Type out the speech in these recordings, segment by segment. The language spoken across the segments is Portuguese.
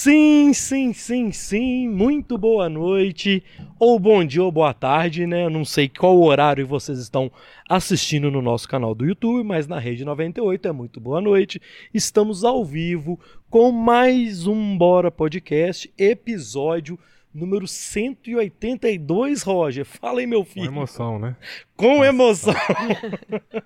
Sim, sim, sim, sim. Muito boa noite, ou bom dia, ou boa tarde, né? Eu não sei qual horário vocês estão assistindo no nosso canal do YouTube, mas na Rede 98 é muito boa noite. Estamos ao vivo com mais um Bora Podcast, episódio número 182, Roger. Fala aí, meu filho. Com emoção, né? Com emoção.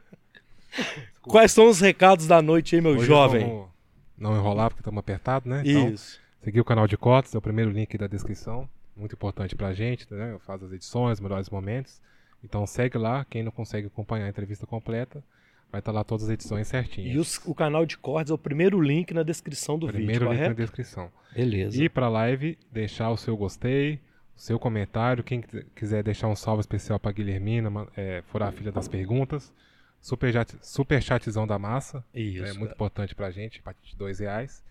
Quais são os recados da noite aí, meu Hoje jovem? vamos não enrolar porque estamos apertados, né? Então, Isso. Seguir o canal de cotas, é o primeiro link da descrição. Muito importante pra gente, né? Eu faço as edições, melhores momentos. Então segue lá, quem não consegue acompanhar a entrevista completa, vai estar lá todas as edições certinhas. E os- o canal de cortes é o primeiro link na descrição do primeiro vídeo, link na descrição. Beleza. E pra live, deixar o seu gostei, o seu comentário. Quem quis- quiser deixar um salve especial pra Guilhermina, é, furar a filha das perguntas. Super, chat, super chatzão da massa. Isso. é muito cara. importante pra gente, a partir de dois reais.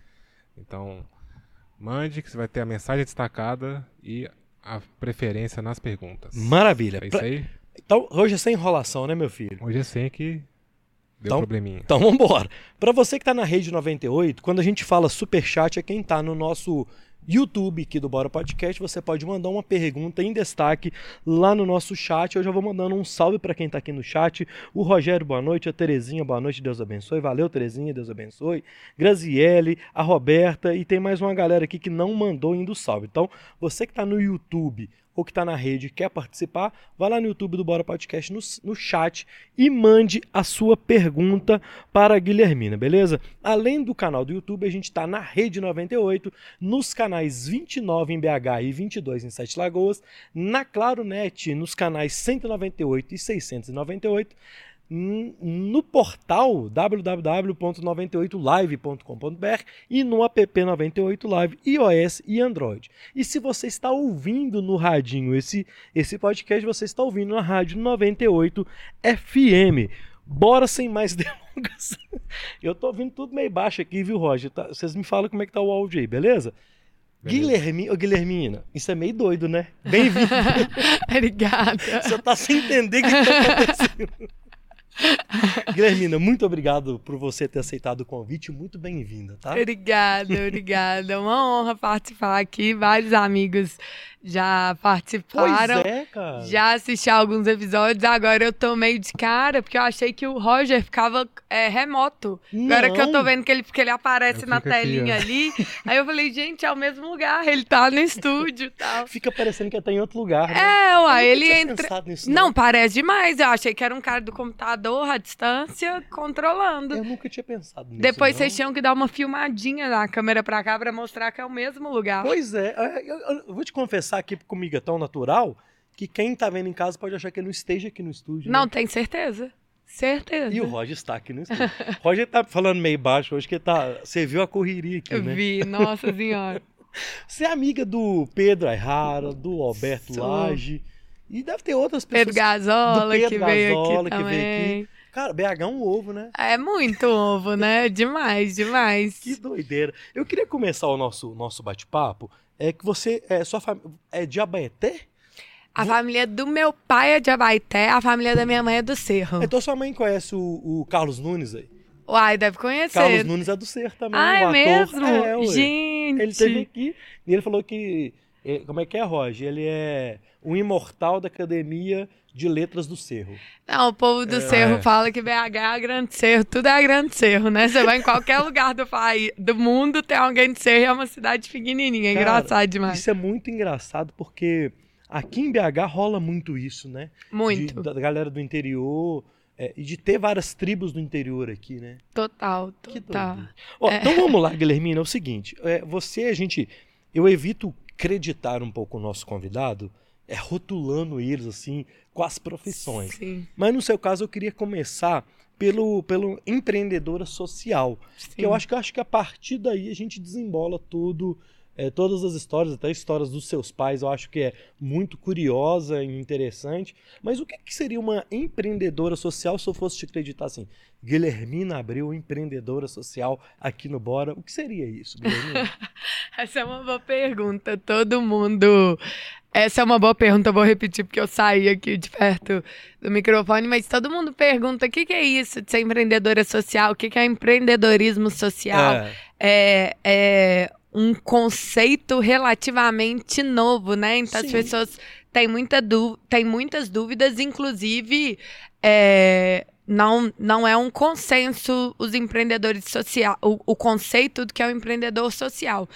Então, mande que você vai ter a mensagem destacada e a preferência nas perguntas. Maravilha. É isso aí? Então, hoje é sem enrolação, né, meu filho? Hoje é sem que deu Então- probleminha. Então vambora. Pra você que tá na rede 98, quando a gente fala superchat é quem tá no nosso YouTube aqui do Bora Podcast, você pode mandar uma pergunta em destaque lá no nosso chat. Eu já vou mandando um salve pra quem tá aqui no chat. O Rogério, boa noite. A Terezinha, boa noite. Deus abençoe. Valeu, Terezinha. Deus abençoe. Graziele, a Roberta e tem mais uma galera aqui que não mandou ainda o salve. Então, você que tá no YouTube ou que está na rede quer participar, vai lá no YouTube do Bora Podcast no, no chat e mande a sua pergunta para a Guilhermina, beleza? Além do canal do YouTube, a gente está na Rede 98, nos canais 29 em BH e 22 em Sete Lagoas, na Claro Net, nos canais 198 e 698, n- no portal www.98live.com.br e no app 98 Live iOS e Android. E se você está ouvindo no radinho esse, esse podcast, você está ouvindo na rádio 98 FM. Bora sem mais delongas. Eu tô ouvindo tudo meio baixo aqui, viu, Roger? Tá- vocês me falam como é que tá o áudio aí, beleza? Beleza. Guilherme, ô Guilhermina, isso é meio doido, né? Bem-vindo. Obrigada. Você tá sem entender o que tá acontecendo. Guilhermina, muito obrigado por você ter aceitado o convite. Muito bem-vinda, tá? Obrigada, obrigada. É Uma honra participar aqui. Vários amigos já Pois participaram. é, cara. Já assisti alguns episódios, agora eu tô meio de cara, porque eu achei que o Roger ficava é, remoto. Agora que eu tô Não. vendo que ele, que ele aparece Eu na aqui, telinha ó. ali, aí eu falei, gente, é o mesmo lugar, ele tá no estúdio e tal. Fica parecendo que tá em outro lugar, né? É, Eu uai, nunca ele tinha entra. nisso, Não, parece demais. Eu achei que era um cara do computador à distância controlando. Eu nunca tinha pensado nisso. Depois não. vocês tinham que dar uma filmadinha da câmera pra cá pra mostrar que é o mesmo lugar. Pois é, eu, eu- eu vou te confessar aqui comigo é tão natural que quem tá vendo em casa pode achar que ele não esteja aqui no estúdio. Não, né? tem certeza. Certeza. E o Roger está aqui no estúdio. O Roger tá falando meio baixo hoje, que tá. Você viu a correria aqui, né? vi, nossa senhora. Você é amiga do Pedro Ayrara, do Alberto Sou. Lage. E deve ter outras pessoas. Pedro Gazola, Pedro que veio Gazola, aqui que veio também. Cara, BH é um ovo, né? É muito ovo, né? Demais, demais. Que doideira. Eu queria começar o nosso, nosso bate-papo. É que você. É, sua. É de Abaeté? A família do meu pai é de Abaité, a família da minha mãe é do Cerro. Então sua mãe conhece o, o Carlos Nunes aí. Uai, deve conhecer. Carlos Nunes é do Ser também. ah, é mesmo? É. Gente. Ele esteve aqui e ele falou que. É, Como é que é, Roger? Ele é um imortal da Academia de Letras do Cerro. Não, o povo do Cerro é. fala que BH é a Grande Cerro, tudo é a Grande Cerro, né? Você vai em qualquer lugar do país, do mundo, tem alguém de Cerro e é uma cidade pequenininha, é Cara, engraçado demais. Isso é muito engraçado porque aqui em BH rola muito isso, né? Muito, De- da galera do interior. é, e de ter várias tribos do interior aqui, né? total, Que total. Ó, É. Então vamos lá, Guilhermina. É o seguinte: é, você, a gente. Eu evito acreditar um pouco o nosso convidado, é rotulando eles assim com as profissões. Sim, Mas no seu caso, eu queria começar pelo, pelo empreendedora social. sim. Que eu acho que eu acho que a partir daí a gente desembola tudo. É, todas as histórias, até histórias dos seus pais, eu acho que é muito curiosa e interessante. Mas o que, que seria uma empreendedora social se eu fosse te acreditar assim? Guilhermina abriu empreendedora social aqui no Bora. O que seria isso, Guilhermina? Essa é uma boa pergunta. Todo mundo. Essa é uma boa pergunta, eu vou repetir porque eu saí aqui de perto do microfone, mas todo mundo pergunta o que, que é isso de ser empreendedora social, o que, que é empreendedorismo social. É, É, é um conceito relativamente novo, né? Então Sim. as pessoas têm, muita dú têm muitas dúvidas, inclusive é, não, não é um consenso os empreendedores sociais, o, o conceito do que é o empreendedor social.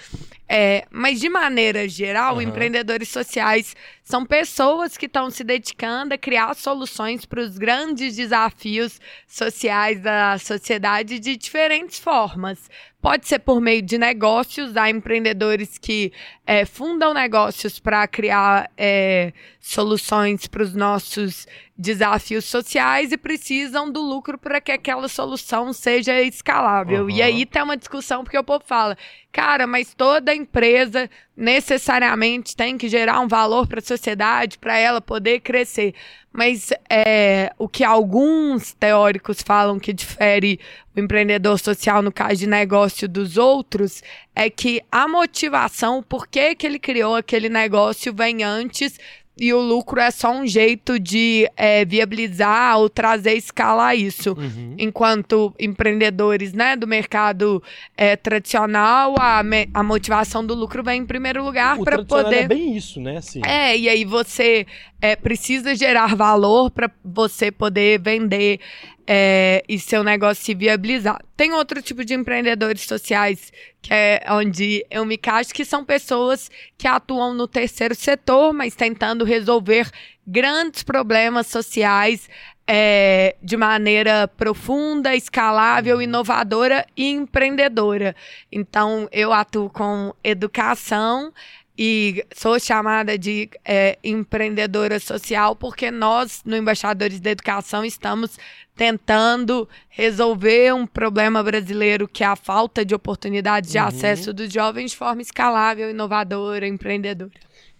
É, mas de maneira geral, Aham. empreendedores sociais são pessoas que estão se dedicando a criar soluções para os grandes desafios sociais da sociedade de diferentes formas. Pode ser por meio de negócios, há empreendedores que é, fundam negócios para criar é, soluções para os nossos desafios sociais e precisam do lucro para que aquela solução seja escalável. E Aham. aí tem uma discussão porque o povo fala, cara, mas toda empresa necessariamente tem que gerar um valor para a sociedade para ela poder crescer. Mas é, o que alguns teóricos falam que difere o empreendedor social no caso de negócio dos outros é que a motivação, por que, que ele criou aquele negócio, vem antes e o lucro é só um jeito de é, viabilizar ou trazer escala a isso. Uhum. Enquanto empreendedores né, do mercado é, tradicional, a, me- a motivação do lucro vem em primeiro lugar para poder. é bem isso, né? Assim. É, e aí você é, precisa gerar valor para você poder vender é, e seu negócio se viabilizar. Tem outro tipo de empreendedores sociais que é onde eu me caixo, que são pessoas que atuam no terceiro setor, mas tentando resolver grandes problemas sociais é, de maneira profunda, escalável, inovadora e empreendedora. Então, eu atuo com educação e sou chamada de é, empreendedora social porque nós, no Embaixadores da Educação, estamos tentando resolver um problema brasileiro que é a falta de oportunidades de Uhum. acesso dos jovens de forma escalável, inovadora, empreendedora.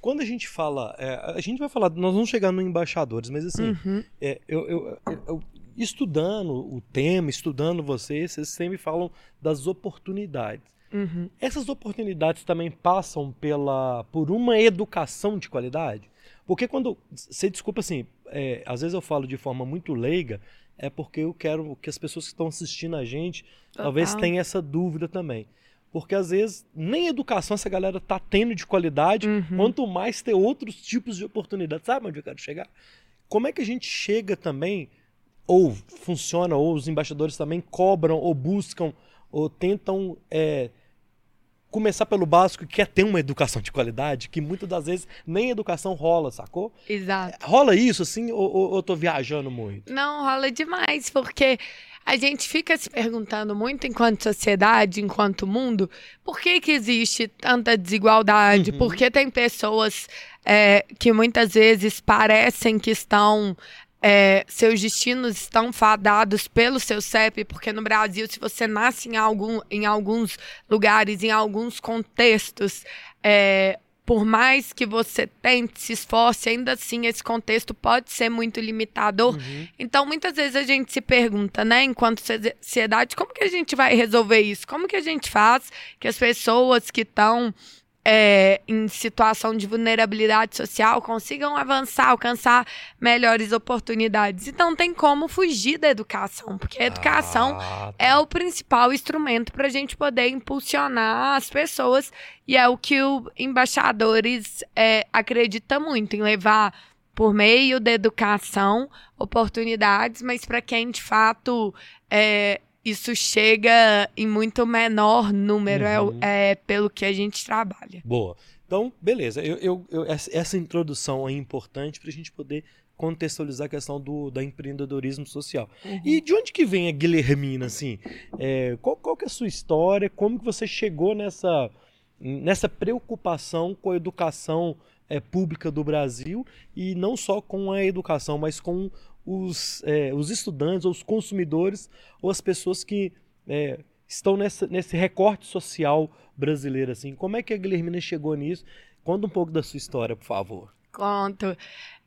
Quando a gente fala, é, a gente vai falar, nós vamos chegar no embaixadores, mas assim, Uhum. é, eu, eu- eu- eu- estudando o tema, estudando vocês, vocês sempre falam das oportunidades. Uhum. Essas oportunidades também passam pela por uma educação de qualidade? Porque quando. Você desculpa assim, é, às vezes eu falo de forma muito leiga, é porque eu quero que as pessoas que estão assistindo a gente talvez Total. tenham essa dúvida também. Porque às vezes nem educação essa galera tá tendo de qualidade, Uhum. quanto mais ter outros tipos de oportunidades. Sabe onde eu quero chegar? Como é que a gente chega também, ou funciona, ou os embaixadores também cobram, ou buscam, ou tentam é, começar pelo básico e quer ter uma educação de qualidade, que muitas das vezes nem educação rola, sacou? Exato. Rola isso assim, ou, ou eu tô viajando muito? Não, rola demais, porque a gente fica se perguntando muito enquanto sociedade, enquanto mundo, por que, que existe tanta desigualdade? Uhum. Por que tem pessoas é, que muitas vezes parecem que estão. É, seus destinos estão fadados pelo seu CEP, porque no Brasil, se você nasce em, algum, em alguns lugares, em alguns contextos, é, por mais que você tente, se esforce, ainda assim esse contexto pode ser muito limitador. Uhum. Então, muitas vezes a gente se pergunta, né, enquanto sociedade, como que a gente vai resolver isso? Como que a gente faz que as pessoas que estão é, em situação de vulnerabilidade social consigam avançar, alcançar melhores oportunidades? Então, tem como fugir da educação, porque a educação Ah, é o principal instrumento para a gente poder impulsionar as pessoas e é o que o embaixadores é, acredita muito em levar por meio da educação oportunidades, mas para quem de fato é, isso chega em muito menor número é Uhum. é, pelo que a gente trabalha. Boa. Então, beleza. Eu, eu- eu- essa introdução é importante para a gente poder contextualizar a questão do da empreendedorismo social. E de onde que vem a Guilhermina, assim? É, qual, qual que é a sua história? Como que você chegou nessa, nessa preocupação com a educação é, pública do Brasil e não só com a educação, mas com os, é, os estudantes, ou os consumidores, ou as pessoas que é, estão nessa, nesse recorte social brasileiro, assim. Como é que a Guilhermina chegou nisso? Conta um pouco da sua história, por favor. Conto.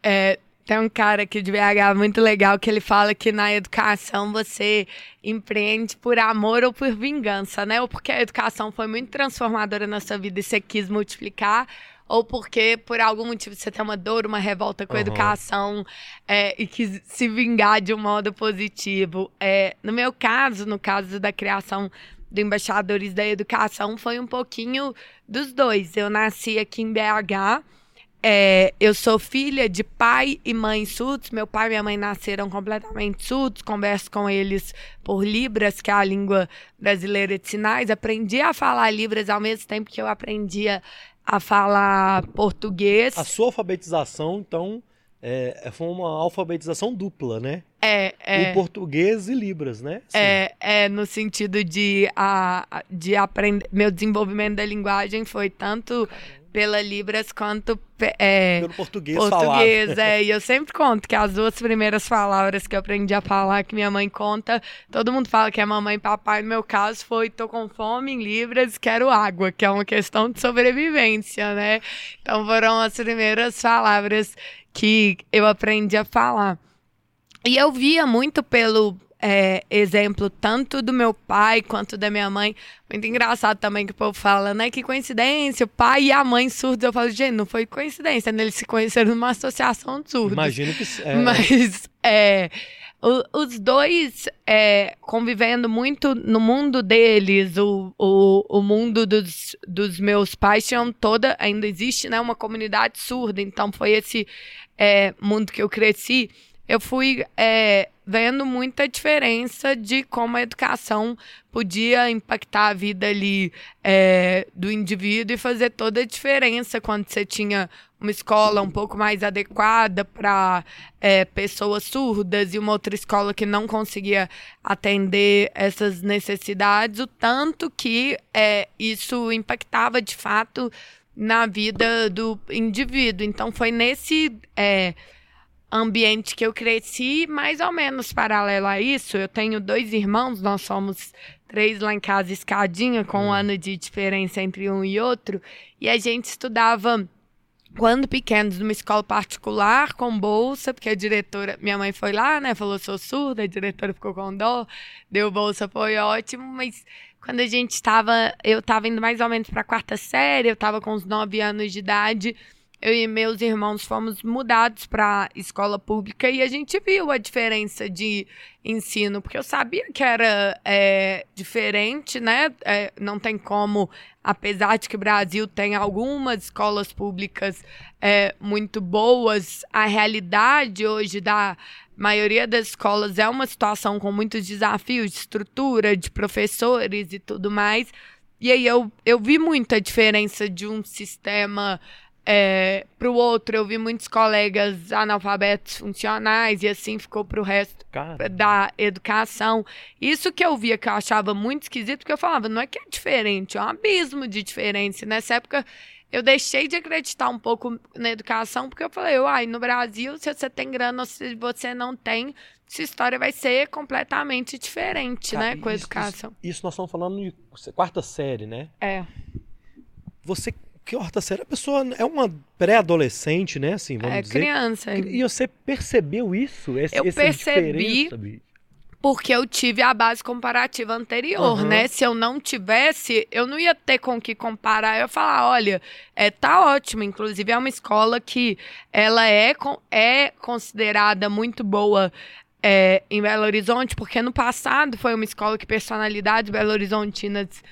É, tem um cara aqui de BH muito legal que ele fala que na educação você empreende por amor ou por vingança, né? Ou porque a educação foi muito transformadora na sua vida e você quis multiplicar, ou porque por algum motivo você tem uma dor, uma revolta com a Aham. educação é, e quis se vingar de um modo positivo. É, no meu caso, no caso da criação do Embaixadores da Educação foi um pouquinho dos dois. Eu nasci aqui em BH. É, eu sou filha de pai e mãe surdos. Meu pai e minha mãe nasceram completamente surdos. Converso com eles por Libras, que é a língua brasileira de sinais. Aprendi a falar Libras ao mesmo tempo que eu aprendia a falar português. A sua alfabetização, então, é, foi uma alfabetização dupla, né? É, é. O português e Libras, né? Sim. É, é no sentido de, a, de aprender. Meu desenvolvimento da linguagem foi tanto pela Libras quanto é, pelo português, português é, e eu sempre conto que as duas primeiras palavras que eu aprendi a falar que minha mãe conta, todo mundo fala que é mamãe e papai, no meu caso foi tô com fome em Libras, quero água, que é uma questão de sobrevivência, né? Então foram as primeiras palavras que eu aprendi a falar. E eu via muito pelo é, exemplo tanto do meu pai quanto da minha mãe. Muito engraçado também que o povo fala, né? Que coincidência, o pai e a mãe surdos. Eu falo, gente, não foi coincidência, né? Eles se conheceram numa associação de surdos. Imagino que... É... Mas, é, o, os dois é, convivendo muito no mundo deles, o, o, o mundo dos, dos meus pais tinham toda, ainda existe, né? Uma comunidade surda. Então, foi esse é, mundo que eu cresci. Eu fui é, vendo muita diferença de como a educação podia impactar a vida ali é, do indivíduo e fazer toda a diferença quando você tinha uma escola um pouco mais adequada para é, pessoas surdas e uma outra escola que não conseguia atender essas necessidades, o tanto que é, isso impactava de fato na vida do indivíduo. Então foi nesse é, ambiente que eu cresci, mais ou menos paralelo a isso. Eu tenho dois irmãos, nós somos três lá em casa, escadinha, com um hum. ano de diferença entre um e outro. E a gente estudava, quando pequenos, numa escola particular, com bolsa, porque a diretora, minha mãe foi lá, né, falou, sou surda, a diretora ficou com dó, deu bolsa, foi ótimo, mas quando a gente estava, eu estava indo mais ou menos para a quarta série, eu estava com uns nove anos de idade, eu e meus irmãos fomos mudados para escola pública e a gente viu a diferença de ensino, porque eu sabia que era é, diferente, né? É, não tem como, apesar de que o Brasil tem algumas escolas públicas é, muito boas, a realidade hoje da maioria das escolas é uma situação com muitos desafios de estrutura, de professores e tudo mais. E aí eu, eu vi muita diferença de um sistema é, para o outro, eu vi muitos colegas analfabetos funcionais e assim ficou para o resto Cara. da educação. Isso que eu via que eu achava muito esquisito, porque eu falava, não é que é diferente, é um abismo de diferença. Nessa época, eu deixei de acreditar um pouco na educação, porque eu falei, uai, no Brasil, se você tem grana ou se você não tem, sua história vai ser completamente diferente, Cara, né, com a educação. Isso, isso nós estamos falando de quarta série, né? É. Você que horta séria, a pessoa é uma pré-adolescente, né? Assim, vamos é dizer. criança. E você percebeu isso? Esse, eu percebi porque eu tive a base comparativa anterior, uhum. né? Se eu não tivesse, eu não ia ter com que comparar. Eu ia falar, olha, é, tá ótimo. Inclusive, é uma escola que ela é, é considerada muito boa é, em Belo Horizonte, porque no passado foi uma escola que personalidades belo-horizontinas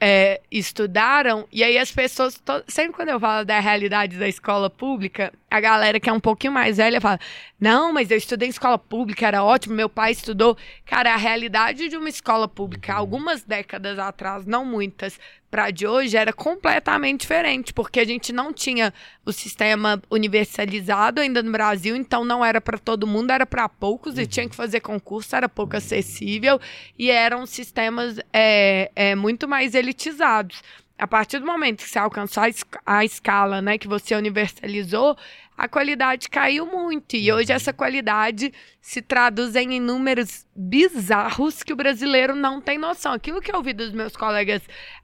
é, estudaram, e aí as pessoas, sempre quando eu falo da realidade da escola pública, a galera que é um pouquinho mais velha fala: Não, mas eu estudei em escola pública, era ótimo, meu pai estudou. Cara, a realidade de uma escola pública, uhum. algumas décadas atrás, não muitas, para de hoje era completamente diferente, porque a gente não tinha o sistema universalizado ainda no Brasil, então não era para todo mundo, era para poucos uhum. e tinha que fazer concurso, era pouco acessível e eram sistemas é, é, muito mais elitizados. A partir do momento que você alcançou a, escala, né, que você universalizou, a qualidade caiu muito. E hoje essa qualidade se traduz em números bizarros que o brasileiro não tem noção. Aquilo que eu ouvi dos meus colegas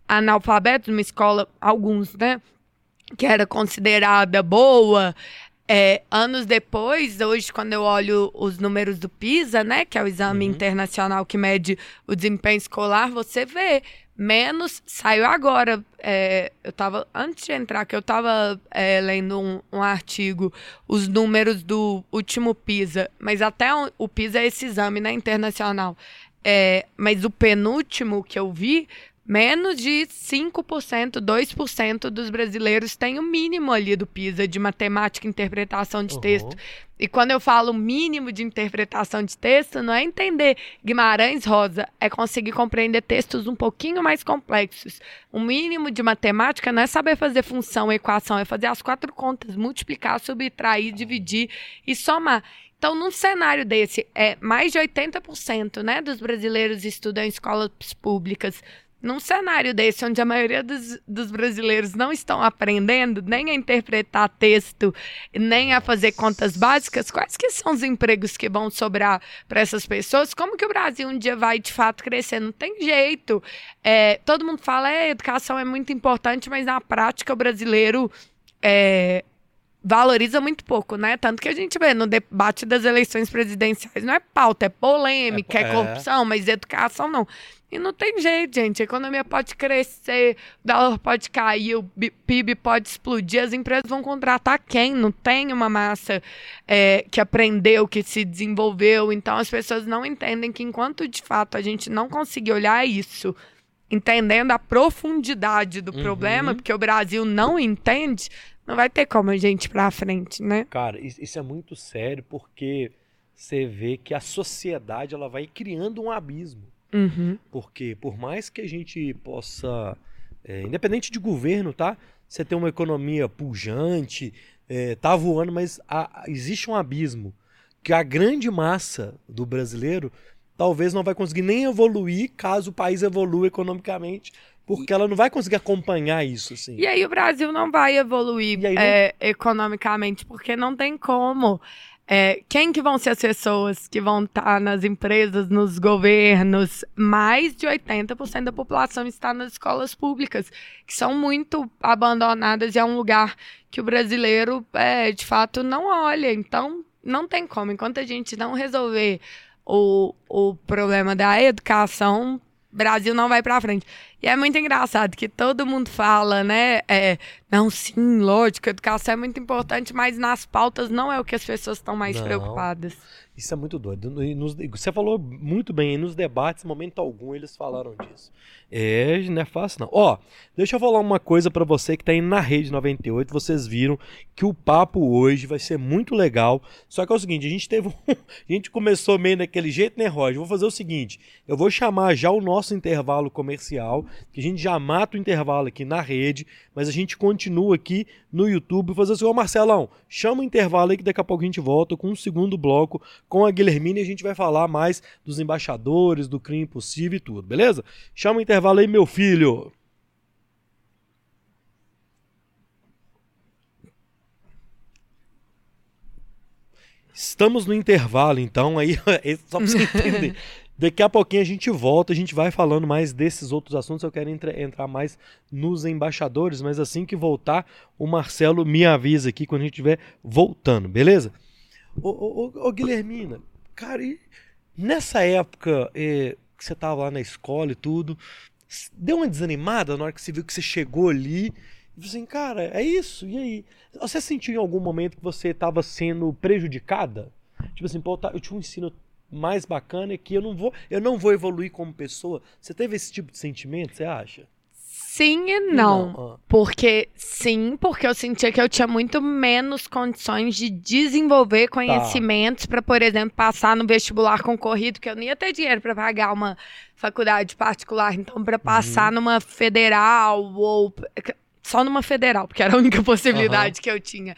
analfabetos, numa escola, alguns, né? Que era considerada boa. É, anos depois, hoje, quando eu olho os números do PISA, né, que é o exame uhum. internacional que mede o desempenho escolar, você vê menos. Saiu agora. É, eu tava. Antes de entrar, que eu tava é, lendo um, um, artigo, os números do último PISA, mas até o, o PISA é esse exame, né, internacional é, mas o penúltimo que eu vi, menos de 5%, 2% dos brasileiros têm o mínimo ali do PISA de matemática e interpretação de Uhum. texto. E quando eu falo mínimo de interpretação de texto, não é entender Guimarães Rosa, é conseguir compreender textos um pouquinho mais complexos. O mínimo de matemática não é saber fazer função, equação, é fazer as quatro contas, multiplicar, subtrair, dividir e somar. Então, num cenário desse, é mais de 80% né, dos brasileiros estudam em escolas públicas. Num cenário desse, onde a maioria dos, dos brasileiros não estão aprendendo nem a interpretar texto, nem a fazer contas básicas, quais que são os empregos que vão sobrar para essas pessoas? Como que o Brasil um dia vai, de fato, crescer? Não tem jeito. É, todo mundo fala, é, educação é muito importante, mas na prática o brasileiro... É, valoriza muito pouco, né? Tanto que a gente vê no debate das eleições presidenciais, não é pauta, é polêmica, é, É, é. corrupção, mas educação não. E não tem jeito, gente. A economia pode crescer, o dólar pode cair, o PIB pode explodir, as empresas vão contratar quem? Não tem uma massa é, que aprendeu, que se desenvolveu. Então as pessoas não entendem que enquanto de fato a gente não conseguir olhar isso, entendendo a profundidade do Uhum. problema, porque o Brasil não entende, não vai ter como a gente ir pra frente, né? Cara, is- isso é muito sério porque você vê que a sociedade ela vai criando um abismo. Uhum. Porque por mais que a gente possa, é, independente de governo, tá? Você tem uma economia pujante, é, tá voando, mas há- existe um abismo que a grande massa do brasileiro talvez não vai conseguir nem evoluir caso o país evolua economicamente, porque ela não vai conseguir acompanhar isso, assim. E aí o Brasil não vai evoluir não- é, economicamente, porque não tem como. É, quem que vão ser as pessoas que vão estar nas empresas, nos governos? Mais de 80% da população está nas escolas públicas, que são muito abandonadas e é um lugar que o brasileiro, é, de fato, não olha. Então, não tem como. Enquanto a gente não resolver o, o problema da educação, Brasil não vai pra frente. E é muito engraçado que todo mundo fala, né? é, não, sim, lógico, educação é muito importante, mas nas pautas não é o que as pessoas estão mais Não. preocupadas. Isso é muito doido. Nos- você falou muito bem, nos debates, em momento algum, eles falaram disso. É, não é fácil não. Ó, deixa eu falar uma coisa pra você que tá aí na Rede 98. Vocês viram que o papo hoje vai ser muito legal. Só que é o seguinte, a gente teve um... A gente começou meio daquele jeito, né, Roger? Vou fazer o seguinte, eu vou chamar já o nosso intervalo comercial, que a gente já mata o intervalo aqui na rede, mas a gente continua aqui no YouTube. Fazer assim, ô Marcelão, chama o intervalo aí que daqui a pouco a gente volta com um segundo bloco com a Guilhermina e a gente vai falar mais dos embaixadores, do crime impossível e tudo, beleza? Chama o intervalo aí, meu filho. Estamos no intervalo, então, aí, é só pra você entender. Daqui a pouquinho a gente volta, a gente vai falando mais desses outros assuntos. Eu quero entre- entrar mais nos embaixadores, mas assim que voltar, o Marcelo me avisa aqui quando a gente estiver voltando, beleza? Ô, ô, ô, ô, Guilhermina, cara, nessa época eh, que você tava lá na escola e tudo, deu uma desanimada na hora que você viu que você chegou ali e assim, cara, é isso, e aí? Você sentiu em algum momento que você estava sendo prejudicada? Tipo assim, pô, tá- eu tinha um ensino mais bacana que eu não vou, eu não vou evoluir como pessoa. Você teve esse tipo de sentimento, você acha? Sim e não. Ah, Porque sim, porque eu sentia que eu tinha muito menos condições de desenvolver conhecimentos para, por exemplo, passar no vestibular concorrido, que eu não ia ter dinheiro para pagar uma faculdade particular, então para passar numa federal ou só numa federal, porque era a única possibilidade que eu tinha.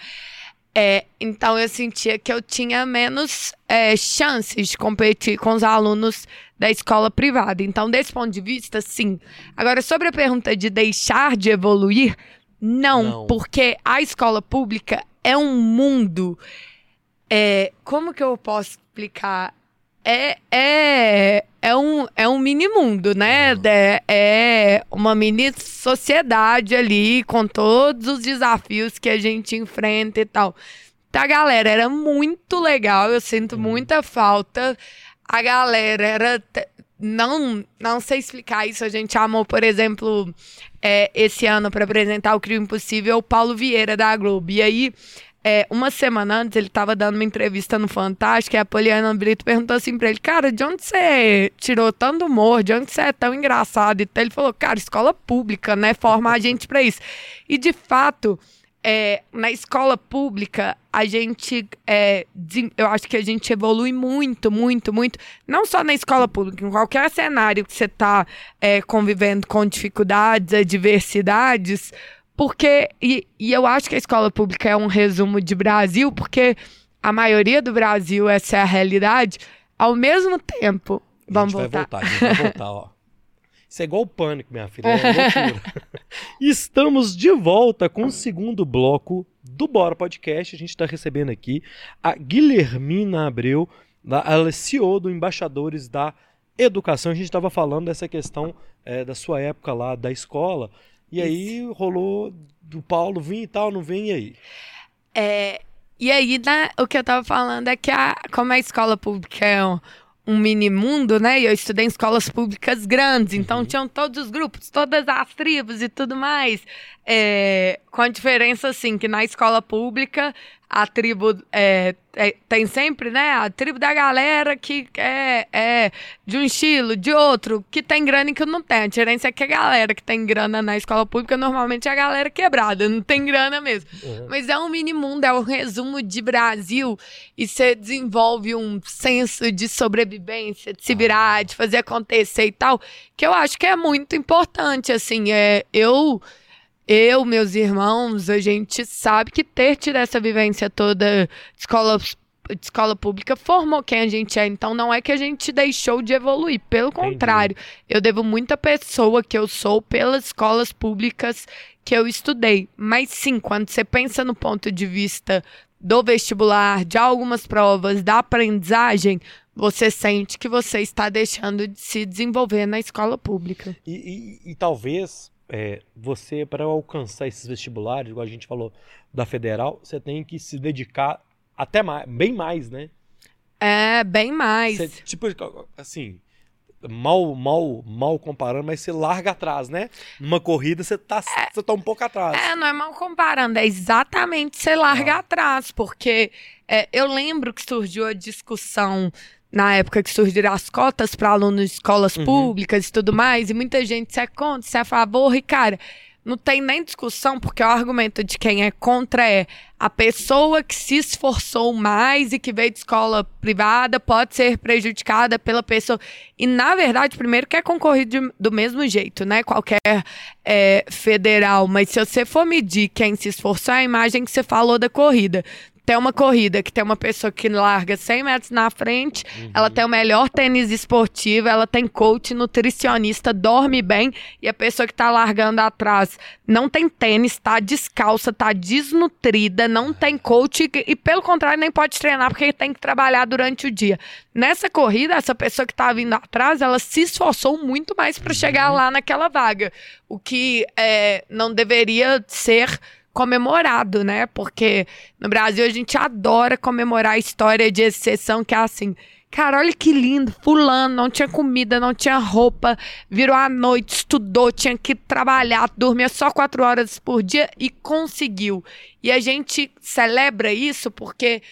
É, então eu sentia que eu tinha menos é, chances de competir com os alunos da escola privada. Então, desse ponto de vista, sim. Agora, sobre a pergunta de deixar de evoluir, não, Não. porque a escola pública é um mundo. é, como que eu posso explicar? É, é, é, um, é um mini mundo, né? É, é uma mini sociedade ali, com todos os desafios que a gente enfrenta e tal. Tá, galera, era muito legal, eu sinto muita falta. A galera era. Não, não sei explicar isso. A gente chamou, por exemplo, é, esse ano para apresentar o Crime Impossível, o Paulo Vieira da Globo. E aí é, uma semana antes, ele estava dando uma entrevista no Fantástico e a Poliana Brito perguntou assim pra ele, cara, de onde você tirou tanto humor? De onde você é tão engraçado? Então ele falou, cara, escola pública, né? Forma a gente para isso. E de fato, é, na escola pública, a gente, é, eu acho que a gente evolui muito, muito, muito, não só na escola pública, em qualquer cenário que você está é, convivendo com dificuldades, adversidades, porque, e, e eu acho que a escola pública é um resumo de Brasil, porque a maioria do Brasil, essa é a realidade, ao mesmo tempo, vamos voltar. Vai voltar, a gente vai voltar, ó. Isso é igual o pânico, minha filha. É Estamos de volta com o segundo bloco do Bora Podcast. A gente está recebendo aqui a Guilhermina Abreu, da, ela é CEO do Embaixadores da Educação. A gente estava falando dessa questão é, da sua época lá da escola. E Isso. aí rolou do Paulo vir e tal, não vem e aí? É, e aí, né, o que eu estava falando é que a, como a escola pública é um, um mini mundo, né? E eu estudei em escolas públicas grandes, então uhum. tinham todos os grupos, todas as tribos e tudo mais. É, com a diferença, assim, que na escola pública a tribo é, é, tem sempre, né? A tribo da galera que é, é de um estilo, de outro, que tem grana e que não tem. A diferença é que a galera que tem grana na escola pública normalmente é a galera quebrada, não tem grana mesmo. Uhum. Mas é um mini mundo, é um resumo de Brasil e você desenvolve um senso de sobrevivência, de se virar, de fazer acontecer e tal, que eu acho que é muito importante, assim. É, eu eu, meus irmãos, a gente sabe que ter tido essa vivência toda de escola, de escola pública formou quem a gente é. Então não é que a gente deixou de evoluir. Pelo Entendi. contrário, eu devo muita pessoa que eu sou pelas escolas públicas que eu estudei. Mas sim, quando você pensa no ponto de vista do vestibular, de algumas provas, da aprendizagem, você sente que você está deixando de se desenvolver na escola pública. E, e, e talvez é, você, para alcançar esses vestibulares, igual a gente falou da federal, você tem que se dedicar até mais, bem mais, né? É, bem mais. Você, tipo, assim, mal, mal, mal comparando, mas você larga atrás, né? Numa corrida você tá, é, você tá um pouco atrás. É, não é mal comparando, é exatamente você larga ah. atrás, porque é, eu lembro que surgiu a discussão na época que surgiram as cotas para alunos de escolas uhum. públicas e tudo mais, e muita gente se é contra, se é a favor, e cara, não tem nem discussão, porque o argumento de quem é contra é a pessoa que se esforçou mais e que veio de escola privada pode ser prejudicada pela pessoa. E, na verdade, primeiro que é concorrido do mesmo jeito, né? Qualquer é, federal. Mas se você for medir quem se esforçou, é a imagem que você falou da corrida tem uma corrida que tem uma pessoa que larga 100 metros na frente, uhum. ela tem o melhor tênis esportivo, ela tem coach, nutricionista, dorme bem, e a pessoa que tá largando atrás não tem tênis, tá descalça, tá desnutrida, não tem coach e, e pelo contrário, nem pode treinar porque tem que trabalhar durante o dia. Nessa corrida, essa pessoa que tá vindo atrás, ela se esforçou muito mais para uhum. chegar lá naquela vaga, o que é, não deveria ser comemorado, né? Porque no Brasil a gente adora comemorar a história de exceção, que é assim. Cara, olha que lindo, fulano, não tinha comida, não tinha roupa, virou à noite, estudou, tinha que trabalhar, dormia só quatro horas por dia e conseguiu. E a gente celebra isso porque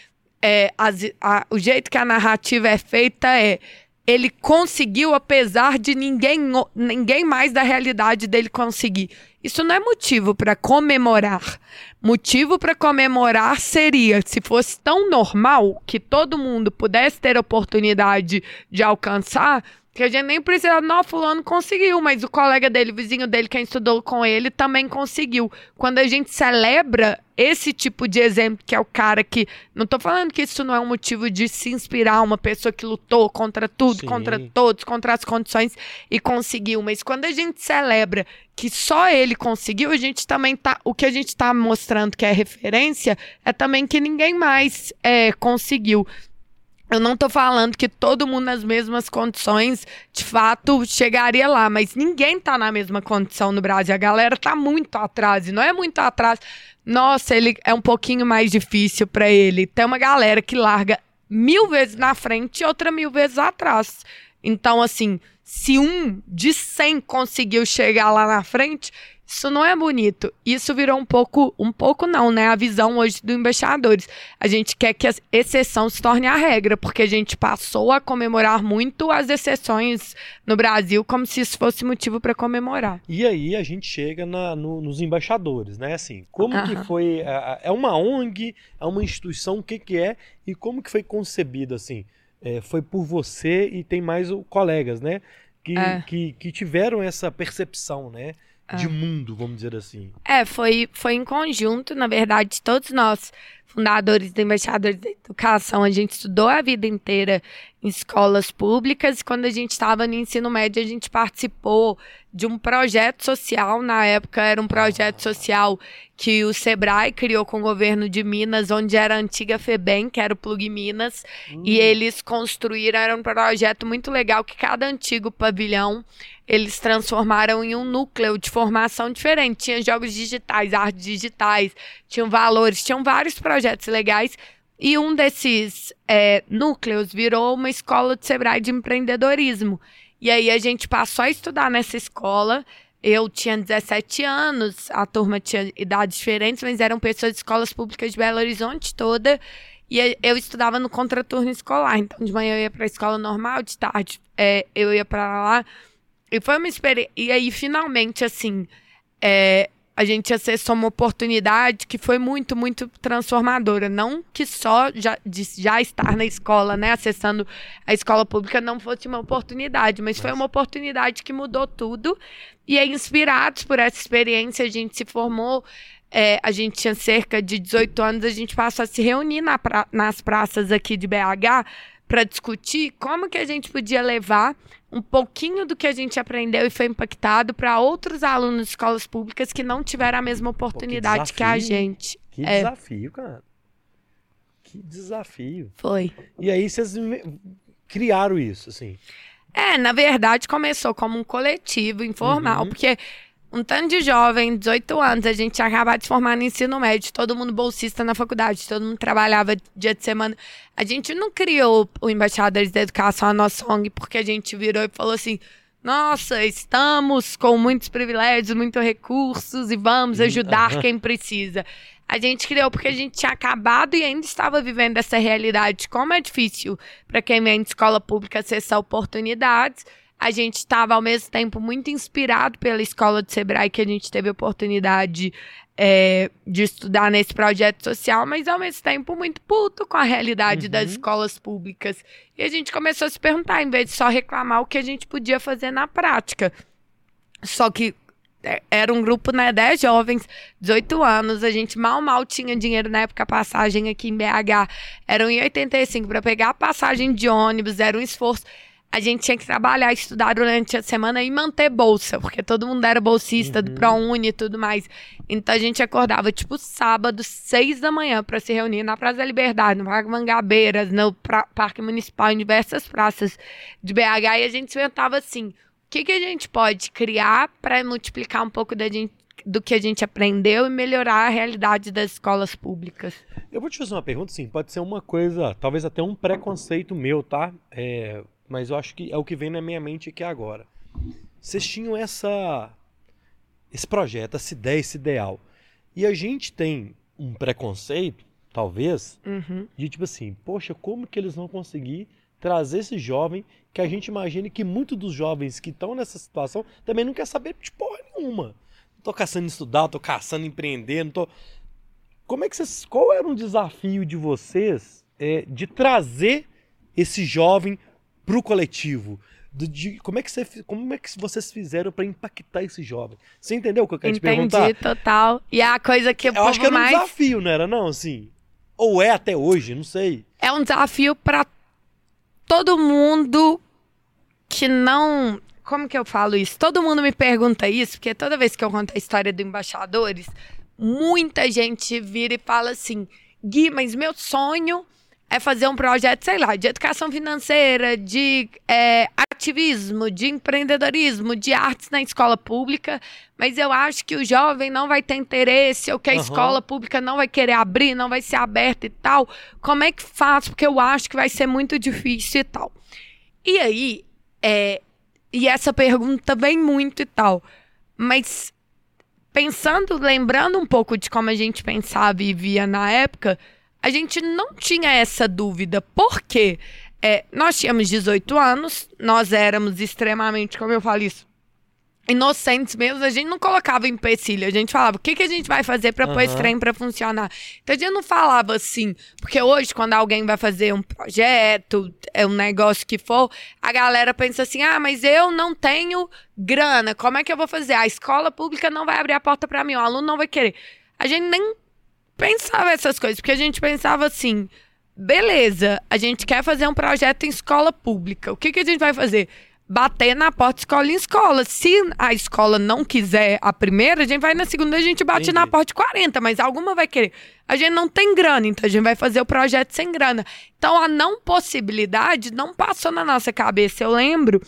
é, as, a, o jeito que a narrativa é feita é ele conseguiu apesar de ninguém, ninguém mais da realidade dele conseguir. Isso não é motivo para comemorar. Motivo para comemorar seria se fosse tão normal que todo mundo pudesse ter oportunidade de alcançar, que a gente nem precisa, não, fulano conseguiu, mas o colega dele, o vizinho dele, quem estudou com ele, também conseguiu. Quando a gente celebra esse tipo de exemplo, que é o cara que. Não tô falando que isso não é um motivo de se inspirar uma pessoa que lutou contra tudo, Sim. contra todos, contra as condições e conseguiu. Mas quando a gente celebra que só ele conseguiu, a gente também tá. O que a gente tá mostrando que é referência é também que ninguém mais é, conseguiu. Eu não tô falando que todo mundo nas mesmas condições, de fato, chegaria lá, mas ninguém tá na mesma condição no Brasil. A galera tá muito atrás, e não é muito atrás. Nossa, ele é um pouquinho mais difícil para ele. Tem uma galera que larga mil vezes na frente e outra mil vezes atrás. Então, assim, se um de cem conseguiu chegar lá na frente, Isso não é bonito. Isso virou um pouco, um pouco não, né? A visão hoje do embaixadores. A gente quer que a exceção se torne a regra, porque a gente passou a comemorar muito as exceções no Brasil como se isso fosse motivo para comemorar. E aí a gente chega na, no, nos embaixadores, né? Assim, como que foi? É, é uma ONG, é uma instituição, o que que é e como que foi concebido assim? É, foi por você e tem mais colegas, né? Que, é. que, que tiveram essa percepção, né? De ah. mundo, vamos dizer assim. É, foi, foi em conjunto, na verdade, todos nós, fundadores e embaixadores da educação, a gente estudou a vida inteira em escolas públicas. Quando a gente estava no ensino médio, a gente participou de um projeto social. Na época, era um projeto social que o Sebrae criou com o governo de Minas, onde era a antiga FEBEM, que era o Plug Minas. Uhum. E hum. eles construíram, era um projeto muito legal, que cada antigo pavilhão eles transformaram em um núcleo de formação diferente. Tinha jogos digitais, artes digitais, tinham valores, tinham vários projetos legais. E um desses é, núcleos virou uma escola de Sebrae de empreendedorismo. E aí a gente passou a estudar nessa escola. Eu tinha 17 anos, a turma tinha idades diferentes, mas eram pessoas de escolas públicas de Belo Horizonte toda. E eu estudava no contraturno escolar. Então, de manhã eu ia para a escola normal, de tarde é, eu ia para lá e foi uma experiência. E aí, finalmente, assim, é, a gente acessou uma oportunidade que foi muito, muito transformadora. Não que só já, de, já estar na escola, né, acessando a escola pública, não fosse uma oportunidade, mas, foi uma oportunidade que mudou tudo. E aí, inspirados por essa experiência, a gente se formou. É, a gente tinha cerca de 18 anos, a gente passou a se reunir na pra, nas praças aqui de BH para discutir como que a gente podia levar um pouquinho do que a gente aprendeu e foi impactado para outros alunos de escolas públicas que não tiveram a mesma oportunidade Pô, que, que, a gente. Que é. desafio, cara. Que desafio. Foi. E aí vocês criaram isso, assim. É, na verdade começou como um coletivo informal, uhum. porque um tanto de jovem, 18 anos, a gente tinha acabado de formar no ensino médio, todo mundo bolsista na faculdade, todo mundo trabalhava dia de semana. A gente não criou o Embaixadores da Educação, a nossa ONG, porque a gente virou e falou assim: nossa, estamos com muitos privilégios, muitos recursos e vamos ajudar quem precisa. A gente criou porque a gente tinha acabado e ainda estava vivendo essa realidade. Como é difícil para quem vem de escola pública acessar oportunidades a gente estava ao mesmo tempo muito inspirado pela escola de Sebrae que a gente teve a oportunidade é, de estudar nesse projeto social, mas ao mesmo tempo muito puto com a realidade uhum. das escolas públicas. E a gente começou a se perguntar, em vez de só reclamar, o que a gente podia fazer na prática. Só que é, era um grupo, né, 10 jovens, 18 anos, a gente mal, mal tinha dinheiro na época, a passagem aqui em BH era 1,85 para pegar a passagem de ônibus, era um esforço a gente tinha que trabalhar, estudar durante a semana e manter bolsa, porque todo mundo era bolsista uhum. do ProUni e tudo mais. Então a gente acordava, tipo, sábado, seis da manhã, para se reunir na Praça da Liberdade, no Parque Mangabeiras, no pra Parque Municipal, em diversas praças de BH, e a gente inventava assim: o que, que a gente pode criar para multiplicar um pouco da gente, do que a gente aprendeu e melhorar a realidade das escolas públicas. Eu vou te fazer uma pergunta, sim, pode ser uma coisa, talvez até um preconceito meu, tá? É, mas eu acho que é o que vem na minha mente aqui agora. Vocês tinham essa esse projeto, essa ideia, esse ideal. E a gente tem um preconceito, talvez, uhum. de tipo assim, poxa, como que eles vão conseguir trazer esse jovem que a gente imagina que muitos dos jovens que estão nessa situação também não quer saber de porra nenhuma. Não tô caçando estudar, tô caçando empreender, não tô... Como é que vocês... Qual era um desafio de vocês é, de trazer esse jovem para o coletivo? De, de, como, é que você, como é que vocês fizeram para impactar esse jovem? Você entendeu o que eu quero Entendi, te perguntar? Entendi, total. E a coisa que eu acho que era mais... um desafio, não era não, assim? Ou é até hoje, não sei. É um desafio para todo mundo que não... Como que eu falo isso? Todo mundo me pergunta isso, porque toda vez que eu conto a história do Embaixadores, muita gente vira e fala assim, Gui, mas meu sonho é fazer um projeto, sei lá, de educação financeira, de é, ativismo, de empreendedorismo, de artes na escola pública, mas eu acho que o jovem não vai ter interesse, ou que a uhum. escola pública não vai querer abrir, não vai ser aberta e tal. Como é que faz? Porque eu acho que vai ser muito difícil e tal. E aí, é, e essa pergunta vem muito e tal, mas pensando, lembrando um pouco de como a gente pensava e via na época, a gente não tinha essa dúvida. Por quê? É, nós tínhamos 18 anos, nós éramos extremamente, como eu falo isso, inocentes mesmo, a gente não colocava empecilho, a gente falava, o que, que a gente vai fazer para pôr esse trem para funcionar? Então a gente não falava assim, porque hoje quando alguém vai fazer um projeto, é um negócio que for, a galera pensa assim, ah, mas eu não tenho grana, como é que eu vou fazer? A escola pública não vai abrir a porta para mim, o aluno não vai querer. A gente nem pensava essas coisas, porque a gente pensava assim, beleza, a gente quer fazer um projeto em escola pública, o que, que a gente vai fazer? bater na porta escola em escola. Se a escola não quiser a primeira, a gente vai na segunda, a gente bate Entendi. na porta de 40, mas alguma vai querer. A gente não tem grana, então a gente vai fazer o projeto sem grana. Então a não possibilidade não passou na nossa cabeça. Eu lembro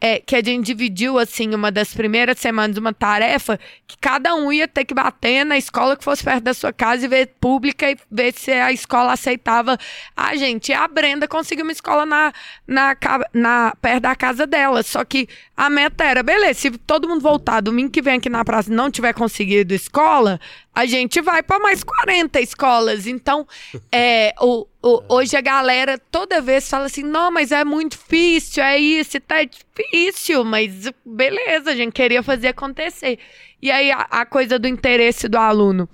é, que a gente dividiu, assim, uma das primeiras semanas, uma tarefa que cada um ia ter que bater na escola que fosse perto da sua casa e ver pública e ver se a escola aceitava a gente. E a Brenda conseguiu uma escola na, na, na, perto da casa dela. Só que a meta era, beleza, se todo mundo voltar domingo que vem aqui na praça não tiver conseguido escola, a gente vai para mais 40 escolas. Então, é, o, o, hoje a galera toda vez fala assim: não, mas é muito difícil, é isso, tá difícil, mas beleza, a gente queria fazer acontecer. E aí a, a coisa do interesse do aluno.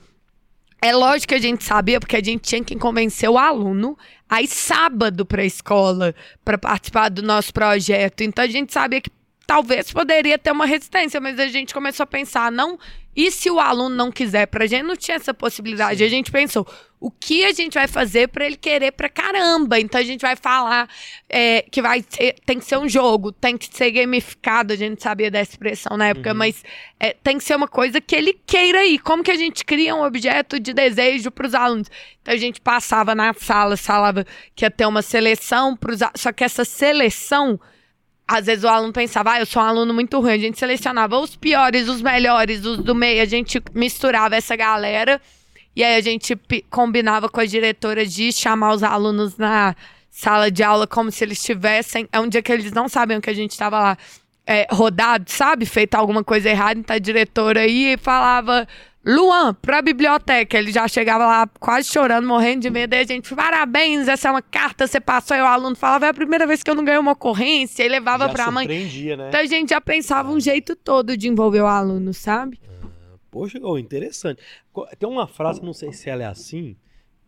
É lógico que a gente sabia, porque a gente tinha que convencer o aluno aí sábado para a escola para participar do nosso projeto. Então a gente sabia que talvez poderia ter uma resistência, mas a gente começou a pensar, não e se o aluno não quiser? Pra gente não tinha essa possibilidade. Sim. A gente pensou, o que a gente vai fazer para ele querer pra caramba? Então a gente vai falar é, que vai ser, tem que ser um jogo, tem que ser gamificado, a gente sabia da expressão na época, uhum. mas é, tem que ser uma coisa que ele queira ir. Como que a gente cria um objeto de desejo para os alunos? Então a gente passava na sala, falava que ia ter uma seleção pros, só que essa seleção às vezes o aluno pensava, ah, eu sou um aluno muito ruim. A gente selecionava os piores, os melhores, os do meio. A gente misturava essa galera. E aí a gente combinava com as diretoras de chamar os alunos na sala de aula como se eles tivessem. É um dia que eles não sabiam que a gente estava lá é, rodado, sabe? Feito alguma coisa errada. Então a diretora aí falava Luan, pra biblioteca. Ele já chegava lá quase chorando, morrendo de medo. E a gente, parabéns, essa é uma carta, você passou. E o aluno falava, é a primeira vez que eu não ganhei uma ocorrência. E levava já pra mãe. Né? Então a gente já pensava um jeito todo de envolver o aluno, sabe? Ah, poxa, oh, interessante. Tem uma frase, não sei se ela é assim,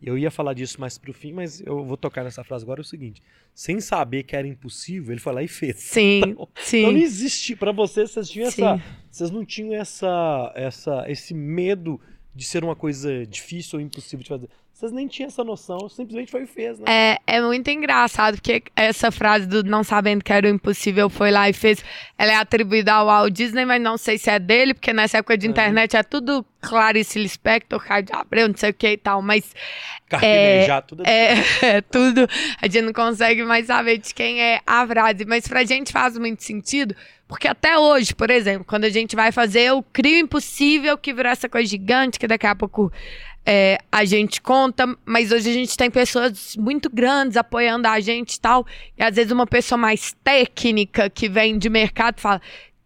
eu ia falar disso mais pro fim, mas eu vou tocar nessa frase agora. É o seguinte: sem saber que era impossível, ele foi lá e fez. Sim, então, sim. Então não existe. Para vocês, vocês tinham sim. essa. Vocês não tinham essa, essa, esse medo de ser uma coisa difícil ou impossível de fazer. Vocês nem tinham essa noção, simplesmente foi e fez, né? É, é muito engraçado, porque essa frase do não sabendo que era o impossível foi lá e fez. Ela é atribuída ao Walt Disney, mas não sei se é dele, porque nessa época de internet é tudo Clarice Lispector, Card Abreu, não sei o que e tal, mas. Carpinejar, é, tudo é, é, tudo. A gente não consegue mais saber de quem é a frase, mas pra gente faz muito sentido, porque até hoje, por exemplo, quando a gente vai fazer o Crio Impossível, que virou essa coisa gigante, que daqui a pouco é, a gente conta, mas hoje a gente tem pessoas muito grandes apoiando a gente e tal. E às vezes uma pessoa mais técnica que vem de mercado fala: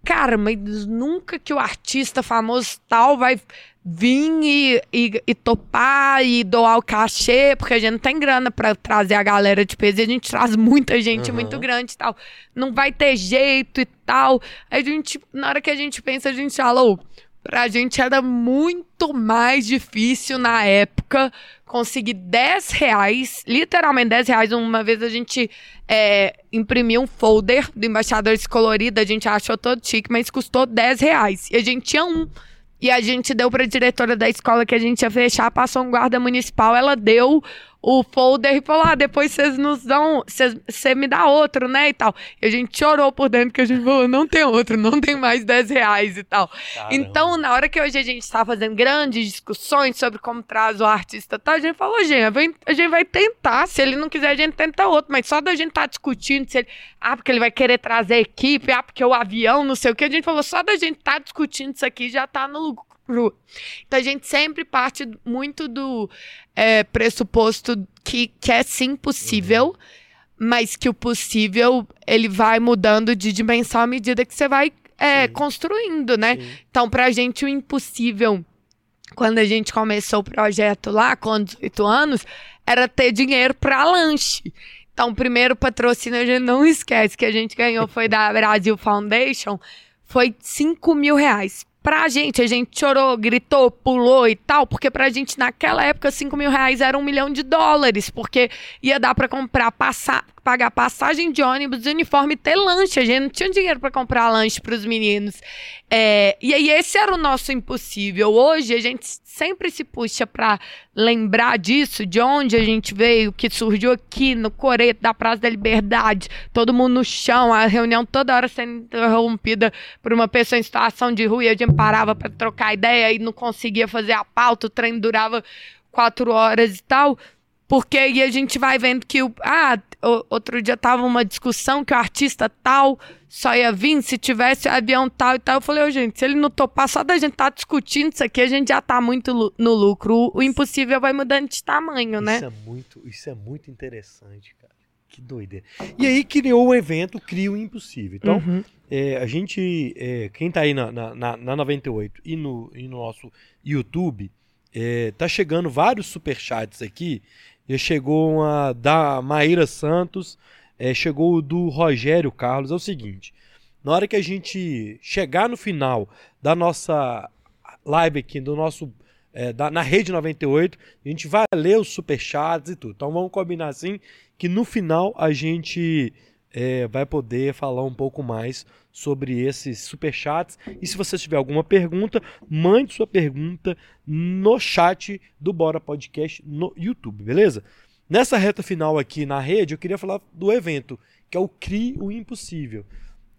Cara, mas nunca que o artista famoso tal vai vir e, e, e, topar e doar o cachê, porque a gente não tem grana para trazer a galera de peso e a gente traz muita gente uhum. muito grande e tal. Não vai ter jeito e tal. Aí a gente, na hora que a gente pensa, a gente fala, oh, Pra gente era muito mais difícil na época conseguir 10 reais, literalmente 10 reais. Uma vez a gente é, imprimiu um folder do Embaixadores Colorido, a gente achou todo chique, mas custou 10 reais. E a gente tinha um. E a gente deu pra diretora da escola que a gente ia fechar, passou um guarda municipal, ela deu o folder e falou: ah, depois vocês nos dão, você me dá outro, né? E tal. E a gente chorou por dentro, porque a gente falou: não tem outro, não tem mais 10 reais e tal. Caramba. Então, na hora que hoje a gente está fazendo grandes discussões sobre como traz o artista tal, a gente falou: gente, a gente vai tentar. Se ele não quiser, a gente tenta outro. Mas só da gente estar tá discutindo se ele. Ah, porque ele vai querer trazer equipe, ah, porque o avião, não sei o que. A gente falou: só da gente estar tá discutindo isso aqui já está no então a gente sempre parte muito do é, pressuposto que, que é sim possível, uhum. mas que o possível ele vai mudando de dimensão à medida que você vai é, construindo, né? Sim. Então, pra gente, o impossível, quando a gente começou o projeto lá, com 18 anos, era ter dinheiro pra lanche. Então, o primeiro patrocínio, a gente não esquece, que a gente ganhou foi da Brasil Foundation, foi 5 mil reais. Pra gente, a gente chorou, gritou, pulou e tal, porque pra gente, naquela época, 5 mil reais era um milhão de dólares, porque ia dar pra comprar, passar, pagar passagem de ônibus, uniforme e ter lanche. A gente não tinha dinheiro pra comprar lanche pros meninos. É, e aí, esse era o nosso impossível. Hoje, a gente sempre se puxa pra lembrar disso, de onde a gente veio, que surgiu aqui no Coreto da Praça da Liberdade, todo mundo no chão, a reunião toda hora sendo interrompida por uma pessoa em situação de rua e a gente parava pra trocar ideia e não conseguia fazer a pauta, o trem durava quatro horas e tal. Porque aí a gente vai vendo que o. Ah, outro dia tava uma discussão que o artista tal só ia vir se tivesse avião tal e tal. Eu falei, ô gente, se ele não topar, só da gente tá discutindo isso aqui, a gente já tá muito no lucro. O, o impossível vai mudando de tamanho, né? Isso é muito, isso é muito interessante, cara. Que doideira. E aí criou o evento Cria o Impossível. Então, Uhum. é, a gente, é, quem tá aí na, na, na- na 98 e no, e no nosso YouTube, é, tá chegando vários superchats aqui. Já chegou uma da Maíra Santos, é, chegou o do Rogério Carlos. É o seguinte, na hora que a gente chegar no final da nossa live aqui, do nosso é, da- na Rede 98, a gente vai ler os superchats e tudo. Então vamos combinar assim que no final a gente é, vai poder falar um pouco mais sobre esses superchats. E se você tiver alguma pergunta, mande sua pergunta no chat do Bora Podcast no YouTube, beleza? Nessa reta final aqui na rede, eu queria falar do evento, que é o Crie o Impossível,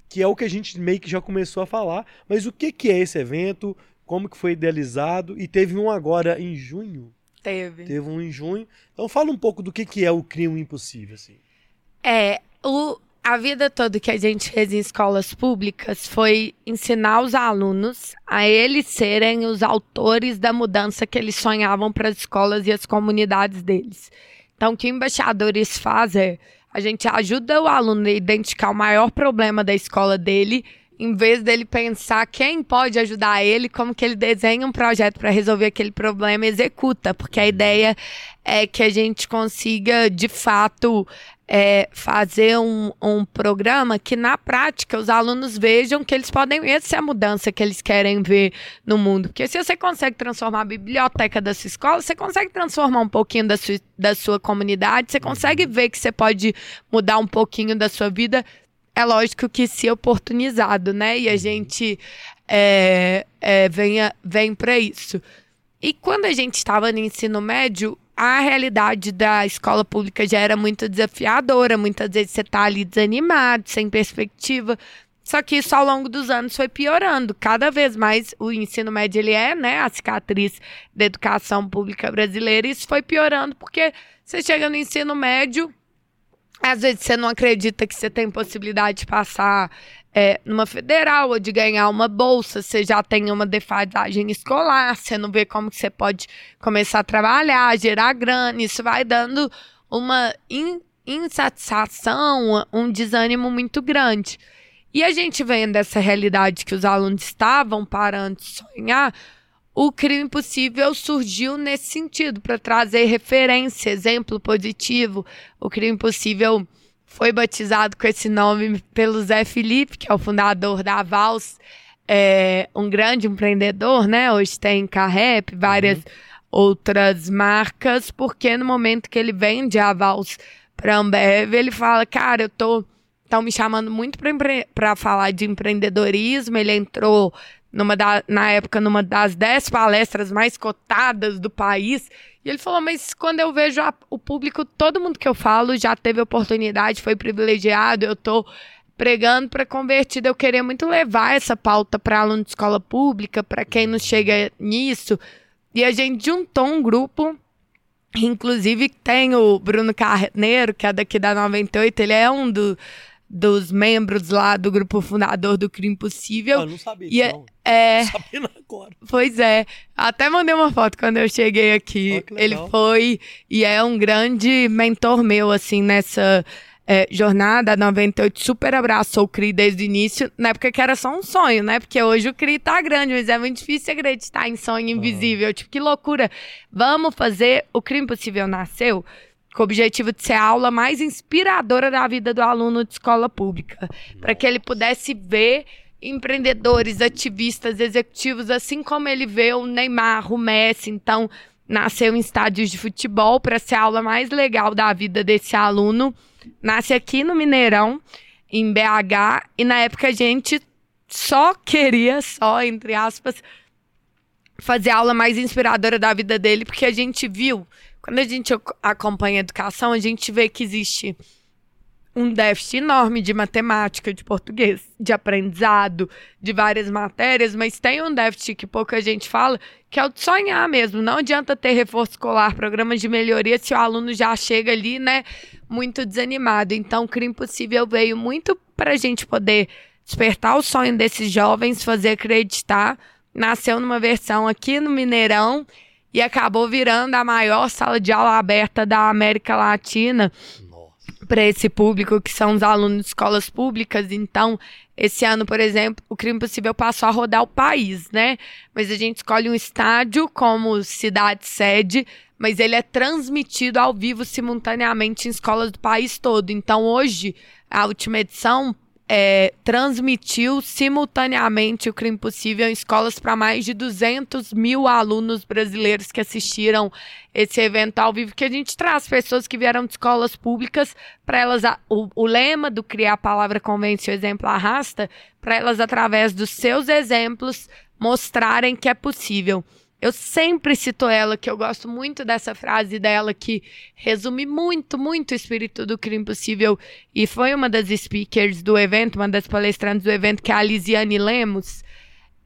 que é o que a gente meio que já começou a falar, mas o que, que é esse evento, como que foi idealizado, e teve um agora em junho, Teve. teve um em junho, então fala um pouco do que, que é o Crie o Impossível, assim. É, o, a vida toda que a gente fez em escolas públicas foi ensinar os alunos a eles serem os autores da mudança que eles sonhavam para as escolas e as comunidades deles. Então, o que embaixadores fazem é a gente ajuda o aluno a identificar o maior problema da escola dele, em vez dele pensar quem pode ajudar ele, como que ele desenha um projeto para resolver aquele problema e executa, porque a ideia é que a gente consiga, de fato, é, fazer um, um programa que, na prática, os alunos vejam que eles podem. Essa é a mudança que eles querem ver no mundo. Porque se você consegue transformar a biblioteca da sua escola, você consegue transformar um pouquinho da sua, da sua comunidade, você consegue ver que você pode mudar um pouquinho da sua vida. É lógico que se oportunizado, né? E a gente é, é, venha, vem para isso. E quando a gente estava no ensino médio, a realidade da escola pública já era muito desafiadora. Muitas vezes você tá ali desanimado, sem perspectiva. Só que isso ao longo dos anos foi piorando. Cada vez mais o ensino médio ele é, né, a cicatriz da educação pública brasileira. E isso foi piorando porque você chega no ensino médio, às vezes você não acredita que você tem possibilidade de passar é, numa federal ou de ganhar uma bolsa, você já tem uma defasagem escolar, você não vê como que você pode começar a trabalhar, gerar grana, isso vai dando uma in- insatisfação, um desânimo muito grande. E a gente vendo essa realidade que os alunos estavam parando de sonhar, o crime impossível surgiu nesse sentido, para trazer referência, exemplo positivo. O crime impossível foi batizado com esse nome pelo Zé Felipe, que é o fundador da Vals, é um grande empreendedor, né? Hoje tem Carrep, várias outras marcas, porque no momento que ele vende a Vals para Ambev, ele fala, cara, eu tô estão me chamando muito para empre... falar de empreendedorismo. Ele entrou numa da... na época numa das dez palestras mais cotadas do país. E ele falou: Mas quando eu vejo a... o público, todo mundo que eu falo já teve oportunidade, foi privilegiado. Eu tô pregando para convertido. Eu queria muito levar essa pauta para aluno de escola pública, para quem não chega nisso. E a gente juntou um grupo Inclusive, tem o Bruno Carneiro, que é daqui da 98, ele é um do, dos membros lá do grupo fundador do Crime Possível. Ah, eu não sabia E é- não. É, sabendo agora. pois é. Até mandei uma foto quando eu cheguei aqui. Legal. ele foi e é um grande mentor meu, assim, nessa é, jornada, a 98 super abraçou o CRI desde o início, na época que era só um sonho, né? Porque hoje o CRI tá grande, mas é muito difícil acreditar em sonho invisível. Tipo, que loucura. Vamos fazer. O CRI Impossível nasceu com o objetivo de ser a aula mais inspiradora da vida do aluno de escola pública. Para que ele pudesse ver empreendedores, ativistas, executivos, assim como ele vê o Neymar, o Messi. Então, nasceu em estádios de futebol para ser a aula mais legal da vida desse aluno nasce aqui no Mineirão, em BH, e na época a gente só queria, só entre aspas, fazer a aula mais inspiradora da vida dele, porque a gente viu, quando a gente acompanha a educação, a gente vê que existe um déficit enorme de matemática, de português, de aprendizado, de várias matérias, mas tem um déficit que pouca gente fala, que é o de sonhar mesmo. Não adianta ter reforço escolar, programas de melhoria, se o aluno já chega ali, né, muito desanimado. Então, o Crime Possível veio muito para a gente poder despertar o sonho desses jovens, fazer acreditar. Nasceu numa versão aqui no Mineirão e acabou virando a maior sala de aula aberta da América Latina para esse público, que são os alunos de escolas públicas. Então, esse ano, por exemplo, o Crime Possível passou a rodar o país, né? Mas a gente escolhe um estádio como cidade sede, mas ele é transmitido ao vivo simultaneamente em escolas do país todo. Então, hoje, a última edição é, transmitiu simultaneamente o Crime Possível em escolas para mais de 200 mil alunos brasileiros que assistiram esse evento ao vivo, que a gente traz pessoas que vieram de escolas públicas para elas, o, o, lema do Criar a Palavra Convence o Exemplo Arrasta, para elas, através dos seus exemplos, mostrarem que é possível. Eu sempre cito ela, que eu gosto muito dessa frase dela, que resume muito, muito o espírito do crime possível. E foi uma das speakers do evento, uma das palestrantes do evento, que é a Lisiane Lemos.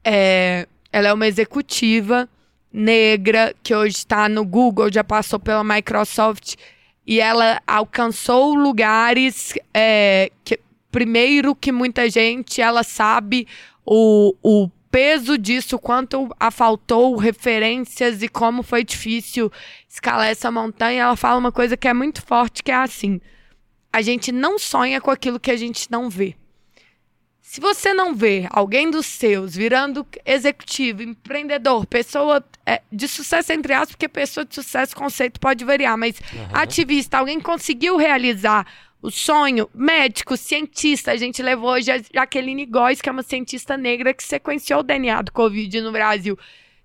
É, ela é uma executiva negra que hoje está no Google, já passou pela Microsoft. E ela alcançou lugares é, que, primeiro que muita gente, ela sabe o, o peso disso, quanto a faltou referências e como foi difícil escalar essa montanha, ela fala uma coisa que é muito forte, que é assim: a gente não sonha com aquilo que a gente não vê. Se você não vê alguém dos seus virando executivo, empreendedor, pessoa é, de sucesso, entre aspas, porque pessoa de sucesso, conceito pode variar, mas uhum. ativista, alguém conseguiu realizar o sonho, médico, cientista. A gente levou hoje a Jaqueline Góes, que é uma cientista negra que sequenciou o DNA do Covid no Brasil.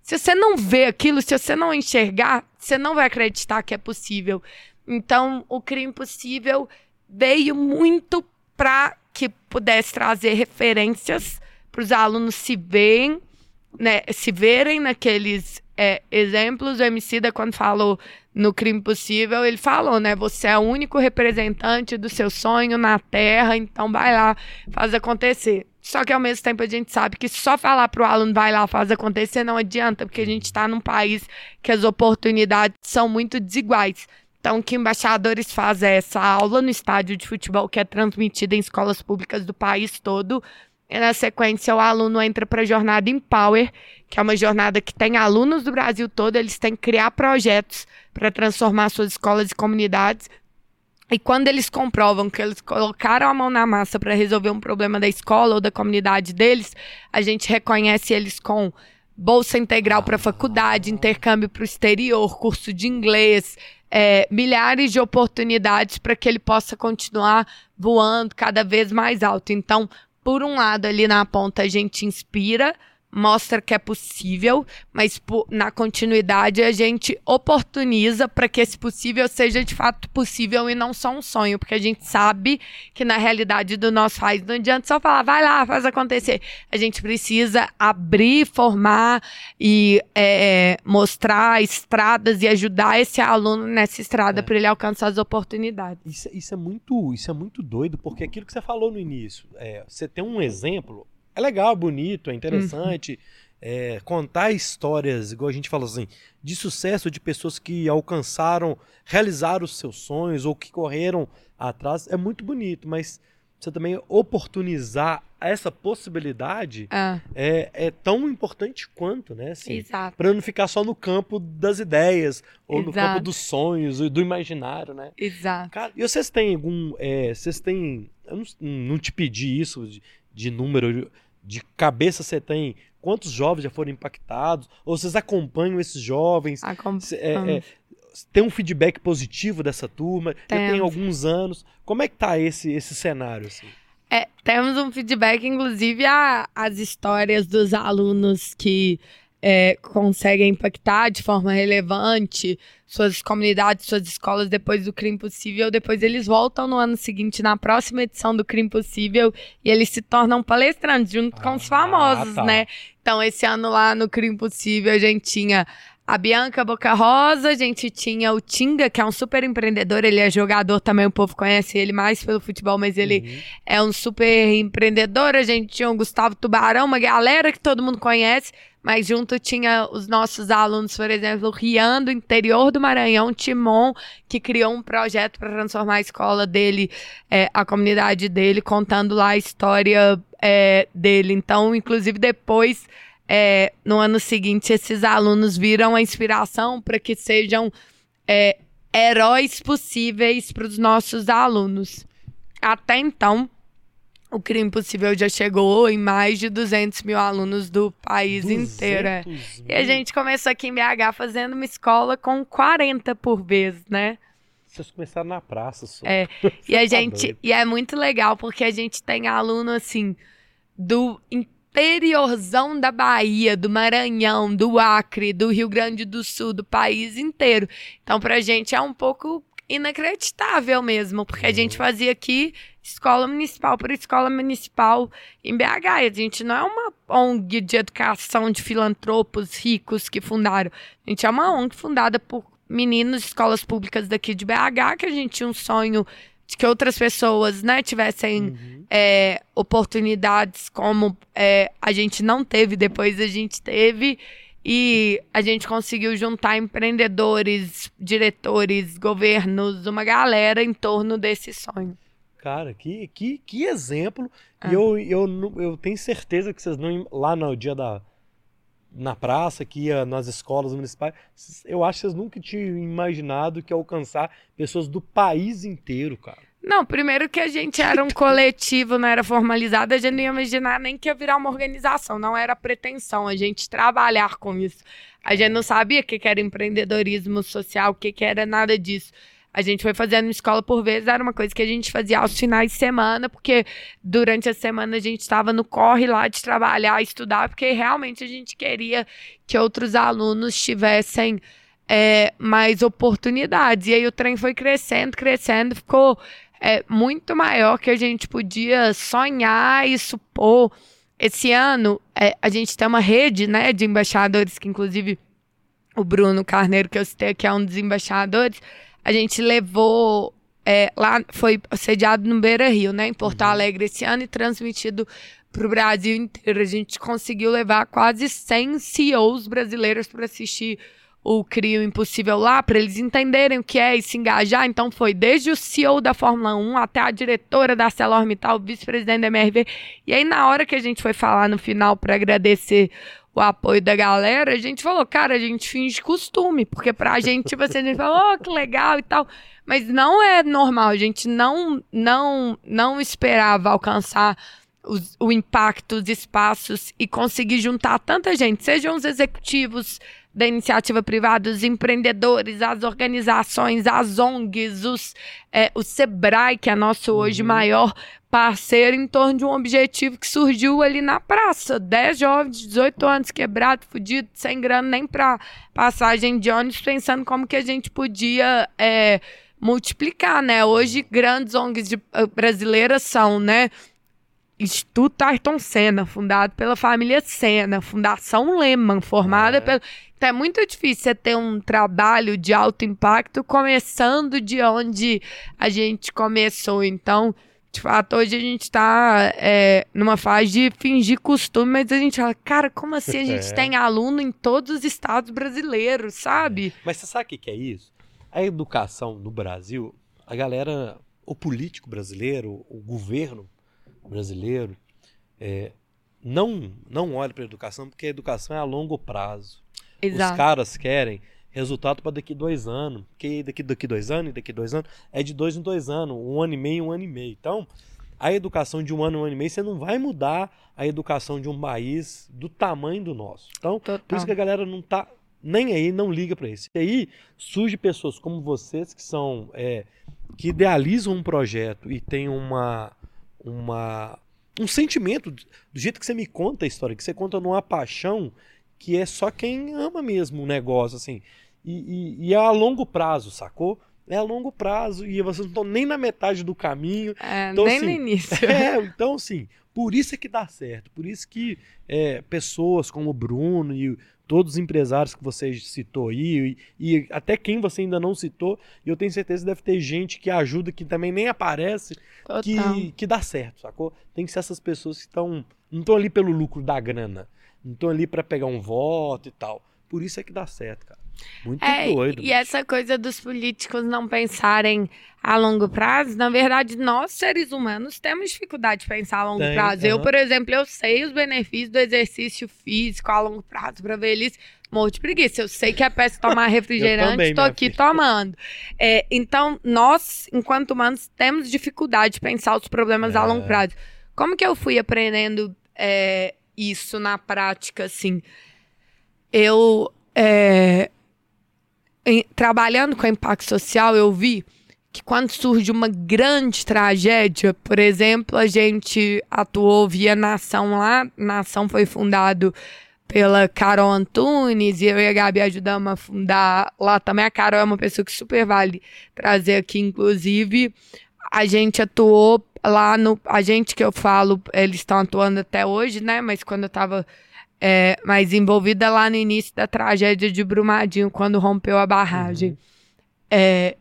Se você não vê aquilo, se você não enxergar, você não vai acreditar que é possível. Então, o crime possível veio muito para que pudesse trazer referências para os alunos se verem, né, se verem naqueles é, exemplos. O Emicida, quando falou no Crime Possível, ele falou, né? Você é o único representante do seu sonho na Terra, então vai lá, faz acontecer. Só que ao mesmo tempo a gente sabe que só falar para o aluno vai lá, faz acontecer não adianta, porque a gente está num país que as oportunidades são muito desiguais. Então, que embaixadores faz é essa aula no estádio de futebol que é transmitida em escolas públicas do país todo. E na sequência, o aluno entra para a jornada Empower, que é uma jornada que tem alunos do Brasil todo, eles têm que criar projetos para transformar suas escolas e comunidades. E quando eles comprovam que eles colocaram a mão na massa para resolver um problema da escola ou da comunidade deles, a gente reconhece eles com bolsa integral para faculdade, intercâmbio para o exterior, curso de inglês, é, milhares de oportunidades para que ele possa continuar voando cada vez mais alto. Então, por um lado, ali na ponta, a gente inspira mostra que é possível, mas na continuidade a gente oportuniza para que esse possível seja de fato possível e não só um sonho, porque a gente sabe que na realidade do nosso país não adianta só falar, vai lá, faz acontecer. A gente precisa abrir, formar e é, mostrar estradas e ajudar esse aluno nessa estrada é. para ele alcançar as oportunidades. Isso, isso, é muito, isso é muito doido, porque aquilo que você falou no início, é, você tem um exemplo é legal, bonito, é interessante. Uhum. É, contar histórias, igual a gente falou assim, de sucesso de pessoas que alcançaram, realizaram os seus sonhos ou que correram atrás, é muito bonito, mas você também oportunizar essa possibilidade Ah, é, é tão importante quanto, né? Assim, exato. para não ficar só no campo das ideias ou no Exato. campo dos sonhos e do imaginário, né? Exato. Cara, e vocês têm algum. é, vocês têm. Eu não, não te pedi isso de, de número, de cabeça você tem. Quantos jovens já foram impactados? Ou vocês acompanham esses jovens? Acom- é, é, tem um feedback positivo dessa turma? Já tem alguns anos. Como é que tá esse, esse cenário? Assim? É, temos um feedback, inclusive, a- as histórias dos alunos que é, conseguem impactar de forma relevante suas comunidades, suas escolas depois do Crime Possível. Depois eles voltam no ano seguinte, na próxima edição do Crime Possível, e eles se tornam palestrantes junto com os Ah, famosos, tá. né? Então, esse ano lá no Crime Possível, a gente tinha a Bianca Boca Rosa, a gente tinha o Tinga, que é um super empreendedor, ele é jogador também, o povo conhece ele mais pelo futebol, mas ele Uhum. é um super empreendedor. A gente tinha o Gustavo Tubarão, uma galera que todo mundo conhece, mas junto tinha os nossos alunos, por exemplo, o Rian, do interior do Maranhão, Timon, que criou um projeto para transformar a escola dele, é, a comunidade dele, contando lá a história é, dele. Então, inclusive, depois. é, no ano seguinte, esses alunos viram a inspiração para que sejam é, heróis possíveis para os nossos alunos. Até então, o Crime Possível já chegou em mais de 200 mil alunos do país inteiro. é. 200 E a gente começou aqui em BH fazendo uma escola com 40 por vez, né? Vocês começaram na praça só. É, E a gente. E é muito legal, porque a gente tem aluno assim do interiorzão da Bahia, do Maranhão, do Acre, do Rio Grande do Sul, do país inteiro. Então, pra gente é um pouco inacreditável mesmo, porque a gente fazia aqui escola municipal por escola municipal em BH. A gente não é uma ONG de educação de filantropos ricos que fundaram. A gente é uma ONG fundada por meninos de escolas públicas daqui de BH, que a gente tinha um sonho de que outras pessoas, né, tivessem Uhum. é, oportunidades como é, a gente não teve, depois a gente teve. E a gente conseguiu juntar empreendedores, diretores, governos, uma galera em torno desse sonho. Cara, que, que, que exemplo. Ah. E eu, eu, eu tenho certeza que vocês não. Lá no dia da. Na praça, que ia nas escolas municipais, eu acho que vocês nunca tinham imaginado que alcançar pessoas do país inteiro, cara. Não, primeiro que a gente era um coletivo, não era formalizado, a gente não ia imaginar nem que ia virar uma organização, não era pretensão a gente trabalhar com isso. A gente não sabia o que era empreendedorismo social, o que era nada disso. A gente foi fazendo escola por vez, era uma coisa que a gente fazia aos finais de semana, porque durante a semana a gente estava no corre lá de trabalhar, estudar, porque realmente a gente queria que outros alunos tivessem é, mais oportunidades. E aí o trem foi crescendo, crescendo, ficou é, muito maior que a gente podia sonhar e supor. Esse ano, é, a gente tem uma rede né, de embaixadores, que inclusive o Bruno Carneiro, que eu citei aqui, é um dos embaixadores. A gente levou. é, lá foi sediado no Beira Rio, né, em Porto Alegre esse ano e transmitido para o Brasil inteiro. A gente conseguiu levar quase 100 CEOs brasileiros para assistir o Crio Impossível lá, para eles entenderem o que é e se engajar. Então foi desde o CEO da Fórmula 1 até a diretora da ArcelorMittal, vice-presidente da MRV. E aí na hora que a gente foi falar no final para agradecer o apoio da galera, a gente falou, cara, a gente finge costume, porque pra gente, tipo assim, a gente falou, oh, que legal e tal. Mas não é normal, a gente não, não, não esperava alcançar os- o impacto, os espaços e conseguir juntar tanta gente, sejam os executivos da iniciativa privada, os empreendedores, as organizações, as ONGs, os, é, o Sebrae, que é nosso hoje Uhum. maior parceiro, em torno de um objetivo que surgiu ali na praça. Dez jovens de 18 anos, quebrado, fudido, sem grana nem para passagem de ônibus, pensando como que a gente podia é, multiplicar, né? Hoje, grandes ONGs de- eh, brasileiras são, né? Instituto Ayrton Senna, fundado pela família Senna, Fundação Lehman, formada É. pelo. Então é muito difícil você ter um trabalho de alto impacto começando de onde a gente começou. Então, de fato, hoje a gente está numa fase de fingir costume, mas a gente fala, cara, como assim a gente É. tem aluno em todos os estados brasileiros, sabe? Mas você sabe o que é isso? A educação no Brasil, a galera, o político brasileiro, o governo brasileiro, é, não, não olhe para a educação, porque a educação é a longo prazo. Exato. Os caras querem resultado para daqui dois anos, que daqui, daqui dois anos e daqui dois anos é de dois em dois anos, um ano e meio, um ano e meio. Então, a educação de um ano, um ano e meio, você não vai mudar a educação de um país do tamanho do nosso. Então, Total. por isso que a galera não tá nem aí, não liga para isso. E aí surge pessoas como vocês que são é, que idealizam um projeto e tem uma uma um sentimento do jeito que você me conta a história, que você conta numa paixão que é só quem ama mesmo o negócio, assim. E, e, e é a longo prazo, sacou? É a longo prazo e vocês não estão nem na metade do caminho. É, Então, nem assim, no início. É, então, assim, por isso é que dá certo. Por isso que é, pessoas como o Bruno e todos os empresários que você citou aí, e, e até quem você ainda não citou, e eu tenho certeza que deve ter gente que ajuda, que também nem aparece, Total. que, que dá certo, sacou? Tem que ser essas pessoas que estão. Não estão ali pelo lucro da grana. Não estão ali para pegar um voto e tal. Por isso é que dá certo, cara. Muito É, doido. e essa coisa dos políticos não pensarem a longo prazo, na verdade, nós, seres humanos, temos dificuldade de pensar a longo Tem, prazo. Eu, por exemplo, eu sei os benefícios do exercício físico a longo prazo para velhice. Morro de preguiça. Eu sei que é péssimo tomar refrigerante, minha aqui filha. tomando. É, então, nós, enquanto humanos, temos dificuldade de pensar os problemas a longo É. prazo. Como que eu fui aprendendo é, isso na prática, assim? Eu, é, em- trabalhando com impacto social, eu vi que quando surge uma grande tragédia, por exemplo, a gente atuou via Nação lá, Nação foi fundado pela Carol Antunes, e eu e a Gabi ajudamos a fundar lá também. A Carol é uma pessoa que super vale trazer aqui, inclusive. A gente atuou lá no. A gente que eu falo, eles estão atuando até hoje, né? Mas quando eu tava é, mais envolvida lá no início da tragédia de Brumadinho, quando rompeu a barragem. É,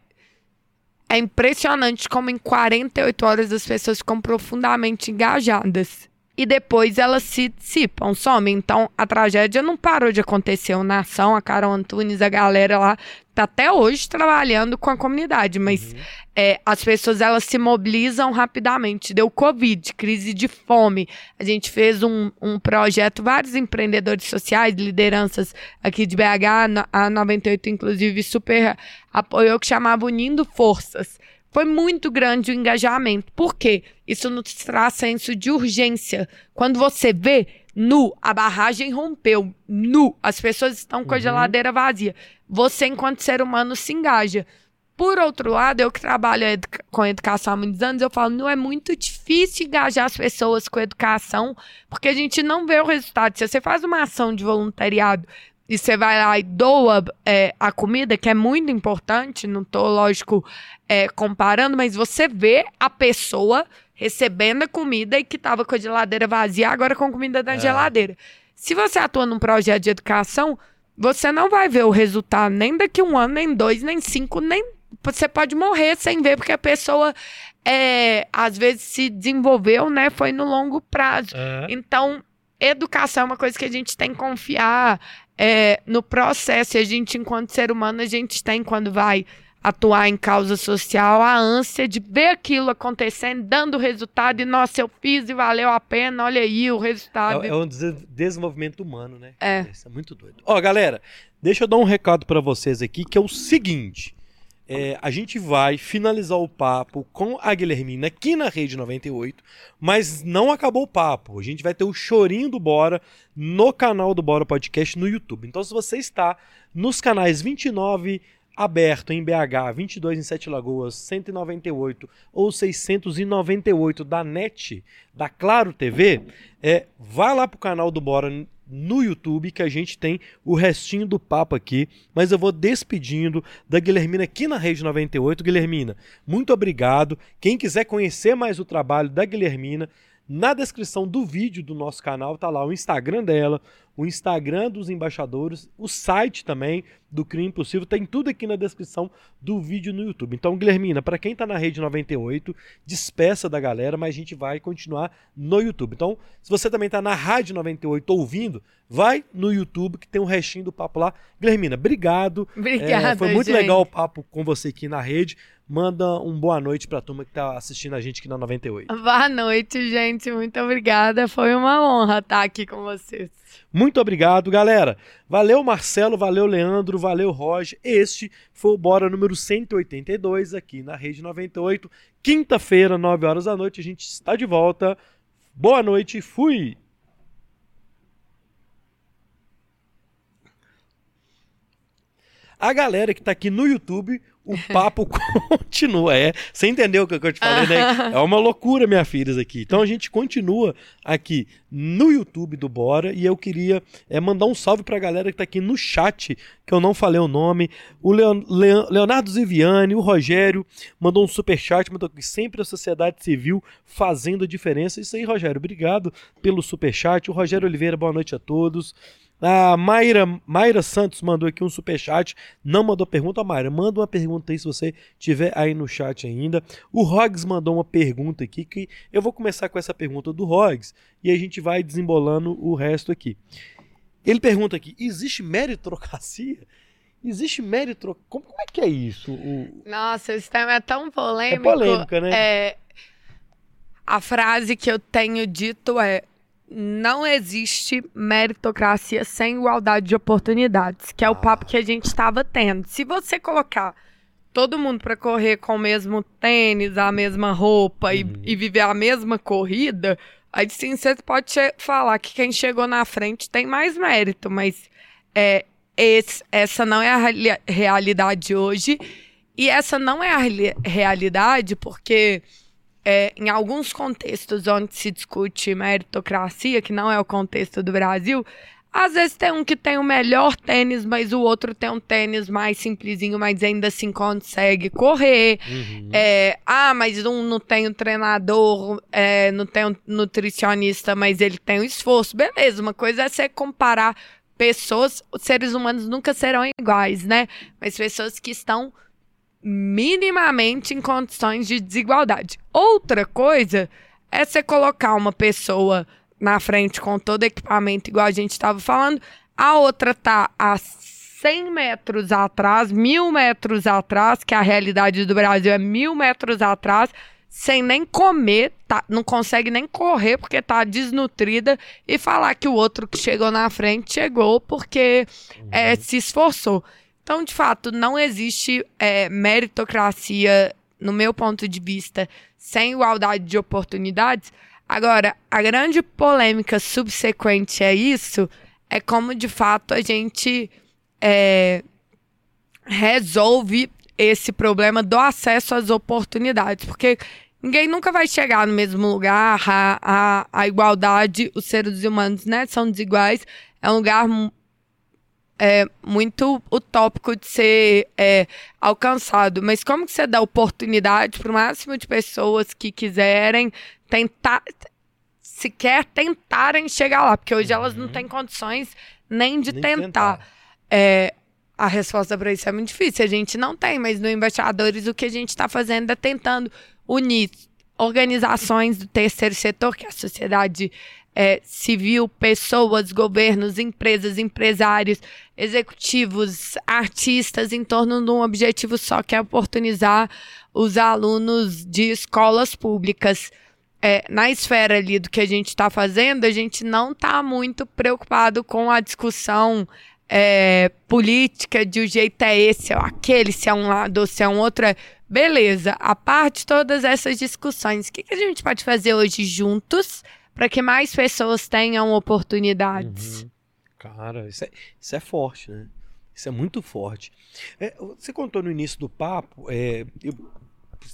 é impressionante como em 48 horas as pessoas ficam profundamente engajadas. E depois elas se dissipam, somem. Então a tragédia não parou de acontecer. O Nação, a Carol Antunes, a galera lá, tá até hoje trabalhando com a comunidade. Mas Uhum. é, as pessoas elas se mobilizam rapidamente. Deu Covid, crise de fome. A gente fez um, um projeto, vários empreendedores sociais, lideranças aqui de BH, a 98, inclusive, super apoiou, que chamava Unindo Forças. Foi muito grande o engajamento. Por quê? Isso nos traz senso de urgência. Quando você vê nu, a barragem rompeu, nu, as pessoas estão com a Uhum. geladeira vazia. Você, enquanto ser humano, se engaja. Por outro lado, eu que trabalho educa- com educação há muitos anos, eu falo, não é muito difícil engajar as pessoas com educação, porque a gente não vê o resultado. Se você faz uma ação de voluntariado e você vai lá e doa é, a comida, que é muito importante, não tô, lógico, é, comparando, mas você vê a pessoa recebendo a comida e que estava com a geladeira vazia, agora com comida na É. geladeira. Se você atua num projeto de educação, você não vai ver o resultado nem daqui um ano, nem dois, nem cinco, nem. Você pode morrer sem ver, porque a pessoa, é, às vezes, se desenvolveu, né? Foi no longo prazo. É. Então, educação é uma coisa que a gente tem que confiar é, no processo. E a gente, enquanto ser humano, a gente tem, quando vai atuar em causa social, a ânsia de ver aquilo acontecendo, dando resultado, e nossa, eu fiz e valeu a pena, olha aí o resultado. É, é um des- desenvolvimento humano, né? É. Isso é muito doido. Ó, galera, deixa eu dar um recado pra vocês aqui, que é o seguinte. É, a gente vai finalizar o papo com a Guilhermina aqui na Rede 98, mas não acabou o papo. A gente vai ter o chorinho do Bora no canal do Bora Podcast no YouTube. Então, se você está nos canais 29 aberto em BH, 22 em Sete Lagoas, 198 ou 698 da NET, da Claro TV, é, vá lá pro canal do Bora no YouTube que a gente tem o restinho do papo aqui, mas eu vou despedindo da Guilhermina aqui na Rede 98. Guilhermina, muito obrigado. Quem quiser conhecer mais o trabalho da Guilhermina, na descrição do vídeo do nosso canal tá lá o Instagram dela, o Instagram dos embaixadores, o site também do Crime Impossível, tem tudo aqui na descrição do vídeo no YouTube. Então, Guilhermina, para quem está na rede 98, despeça da galera, mas a gente vai continuar no YouTube. Então, se você também está na Rádio 98 ouvindo, vai no YouTube que tem um restinho do papo lá. Guilhermina, obrigado. Obrigada, É, foi muito gente. legal o papo com você aqui na rede. Manda um boa noite pra turma que tá assistindo a gente aqui na 98. Boa noite, gente. Muito obrigada. Foi uma honra estar aqui com vocês. Muito obrigado, galera. Valeu, Marcelo, valeu, Leandro, valeu, Roger. Este foi o Bora número 182 aqui na Rede 98. Quinta-feira, 9 horas da noite, a gente está de volta. Boa noite, fui! A galera que tá aqui no YouTube, o papo continua. É, você entendeu o que eu te falei, né? É uma loucura, minha filha, isso aqui. Então a gente continua aqui no YouTube do Bora e eu queria é, mandar um salve pra galera que tá aqui no chat, que eu não falei o nome. O Leon- Leon- Leonardo Ziviani, o Rogério, mandou um super chat, mandou sempre a sociedade civil fazendo a diferença. Isso aí, Rogério, obrigado pelo super chat. O Rogério Oliveira, boa noite a todos. A Mayra, Mayra Santos mandou aqui um superchat, não mandou pergunta. Mayra, manda uma pergunta aí se você tiver aí no chat ainda. O Rogs mandou uma pergunta aqui, que eu vou começar com essa pergunta do Rogs e a gente vai desembolando o resto aqui. Ele pergunta aqui: existe meritocracia? Existe mérito. Como, como é que é isso? O- Nossa, esse tema é tão É polêmico. polêmica, né? É, a frase que eu tenho dito é: não existe meritocracia sem igualdade de oportunidades, que é o Ah. papo que a gente estava tendo. Se você colocar todo mundo para correr com o mesmo tênis, a mesma roupa e- Uhum. e, viver a mesma corrida, aí sim você pode falar que quem chegou na frente tem mais mérito, mas é, esse- essa não é a reali- realidade hoje. E essa não é a reali- realidade porque é, em alguns contextos onde se discute meritocracia, que não é o contexto do Brasil, às vezes tem um que tem o melhor tênis, mas o outro tem um tênis mais simplesinho, mas ainda assim consegue correr. Uhum. É, ah, mas um não tem um treinador, é, não tem um nutricionista, mas ele tem um esforço. Beleza, uma coisa é você comparar pessoas, os seres humanos nunca serão iguais, né? Mas pessoas que estão minimamente em condições de desigualdade. Outra coisa é você colocar uma pessoa na frente com todo equipamento, igual a gente estava falando, a outra tá a 100 metros atrás, mil metros atrás, que a realidade do Brasil é mil metros atrás, sem nem comer, tá, não consegue nem correr porque tá desnutrida e falar que o outro que chegou na frente chegou porque é, se esforçou. Então, de fato, não existe é, meritocracia, no meu ponto de vista, sem igualdade de oportunidades. Agora, a grande polêmica subsequente a isso é como, de fato, a gente é, resolve esse problema do acesso às oportunidades. Porque ninguém nunca vai chegar no mesmo lugar, a, a, a igualdade, os seres humanos né, são desiguais. É um lugar é, muito utópico de ser é, alcançado. Mas como que você dá oportunidade para o máximo de pessoas que quiserem tentar, sequer tentarem chegar lá? Porque hoje elas não Uhum. têm condições nem de Nem tentar. É, a resposta para isso é muito difícil. A gente não tem, mas no Embaixadores o que a gente está fazendo é tentando unir organizações do terceiro setor, que é a sociedade é, civil, pessoas, governos, empresas, empresários, executivos, artistas, em torno de um objetivo só, que é oportunizar os alunos de escolas públicas. É, na esfera ali do que a gente está fazendo, a gente não está muito preocupado com a discussão é, política de o jeito é esse ou aquele, se é um lado ou se é um outro. é- Beleza, a parte todas essas discussões, o que, que a gente pode fazer hoje juntos para que mais pessoas tenham oportunidades? Uhum. Cara, isso é, isso é forte, né? Isso é muito forte. É, você contou no início do papo, é, eu-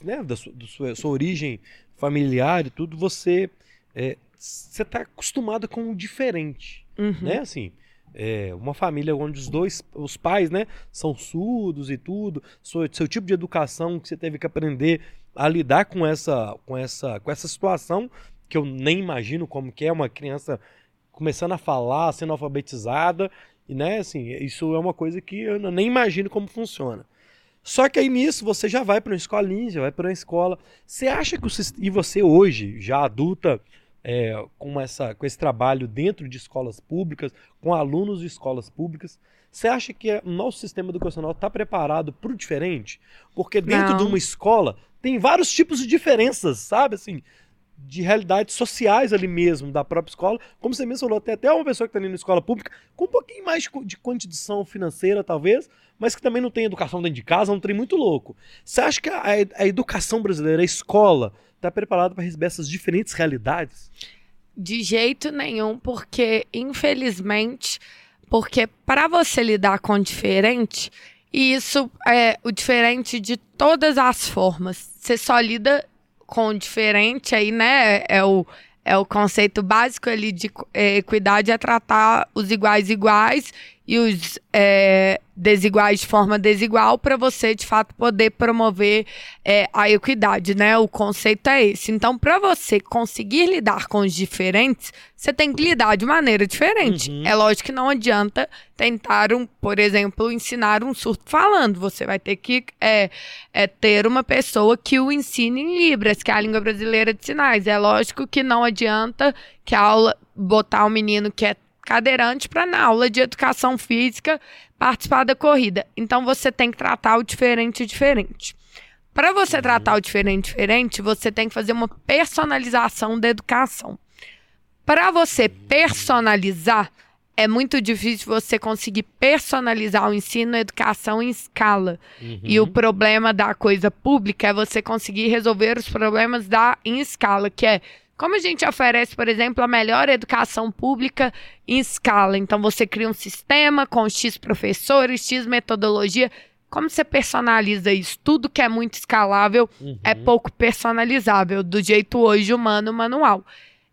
né, da sua, do sua, sua origem familiar e tudo, você é, você está acostumado com o diferente, Uhum. né? Assim, é, uma família onde os dois, os pais, né, são surdos e tudo, seu, seu tipo de educação que você teve que aprender a lidar com essa, com essa, com essa situação que eu nem imagino como que é uma criança começando a falar, sendo alfabetizada, e né, assim, isso é uma coisa que eu nem imagino como funciona. Só que aí nisso você já vai para uma escolinha, já vai para uma escola. Você acha que o e você hoje, já adulta, é, com, essa, com esse trabalho dentro de escolas públicas, com alunos de escolas públicas, você acha que o nosso sistema educacional está preparado para o diferente? Porque dentro Não. de uma escola tem vários tipos de diferenças, sabe? Assim, de realidades sociais ali mesmo, da própria escola. Como você mencionou, tem até uma pessoa que está ali na escola pública com um pouquinho mais de condição financeira, talvez, mas que também não tem educação dentro de casa, é um trem muito louco. Você acha que a, a educação brasileira, a escola, está preparada para receber essas diferentes realidades? De jeito nenhum, porque, infelizmente, porque para você lidar com o diferente, e isso é o diferente de todas as formas, você só lida com diferente aí, né? É o, é o conceito básico ali de é, equidade é tratar os iguais iguais e os é, desiguais de forma desigual para você de fato poder promover é, a equidade, né? O conceito é esse. Então, para você conseguir lidar com os diferentes, você tem que lidar de maneira diferente. Uhum. É lógico que não adianta tentar, um, por exemplo, ensinar um surto falando. Você vai ter que é, é, ter uma pessoa que o ensine em Libras, que é a língua brasileira de sinais. É lógico que não adianta que a aula botar um menino que é cadeirante para na aula de educação física participar da corrida. Então você tem que tratar o diferente diferente. Para você tratar o diferente diferente, você tem que fazer uma personalização da educação. Para você personalizar, é muito difícil você conseguir personalizar o ensino e a educação em escala. Uhum. E o problema da coisa pública é você conseguir resolver os problemas da em escala, que é como a gente oferece, por exemplo, a melhor educação pública em escala? Então, você cria um sistema com X professores, X metodologia. Como você personaliza isso? Tudo que é muito escalável é uhum. é pouco personalizável, do jeito hoje humano manual.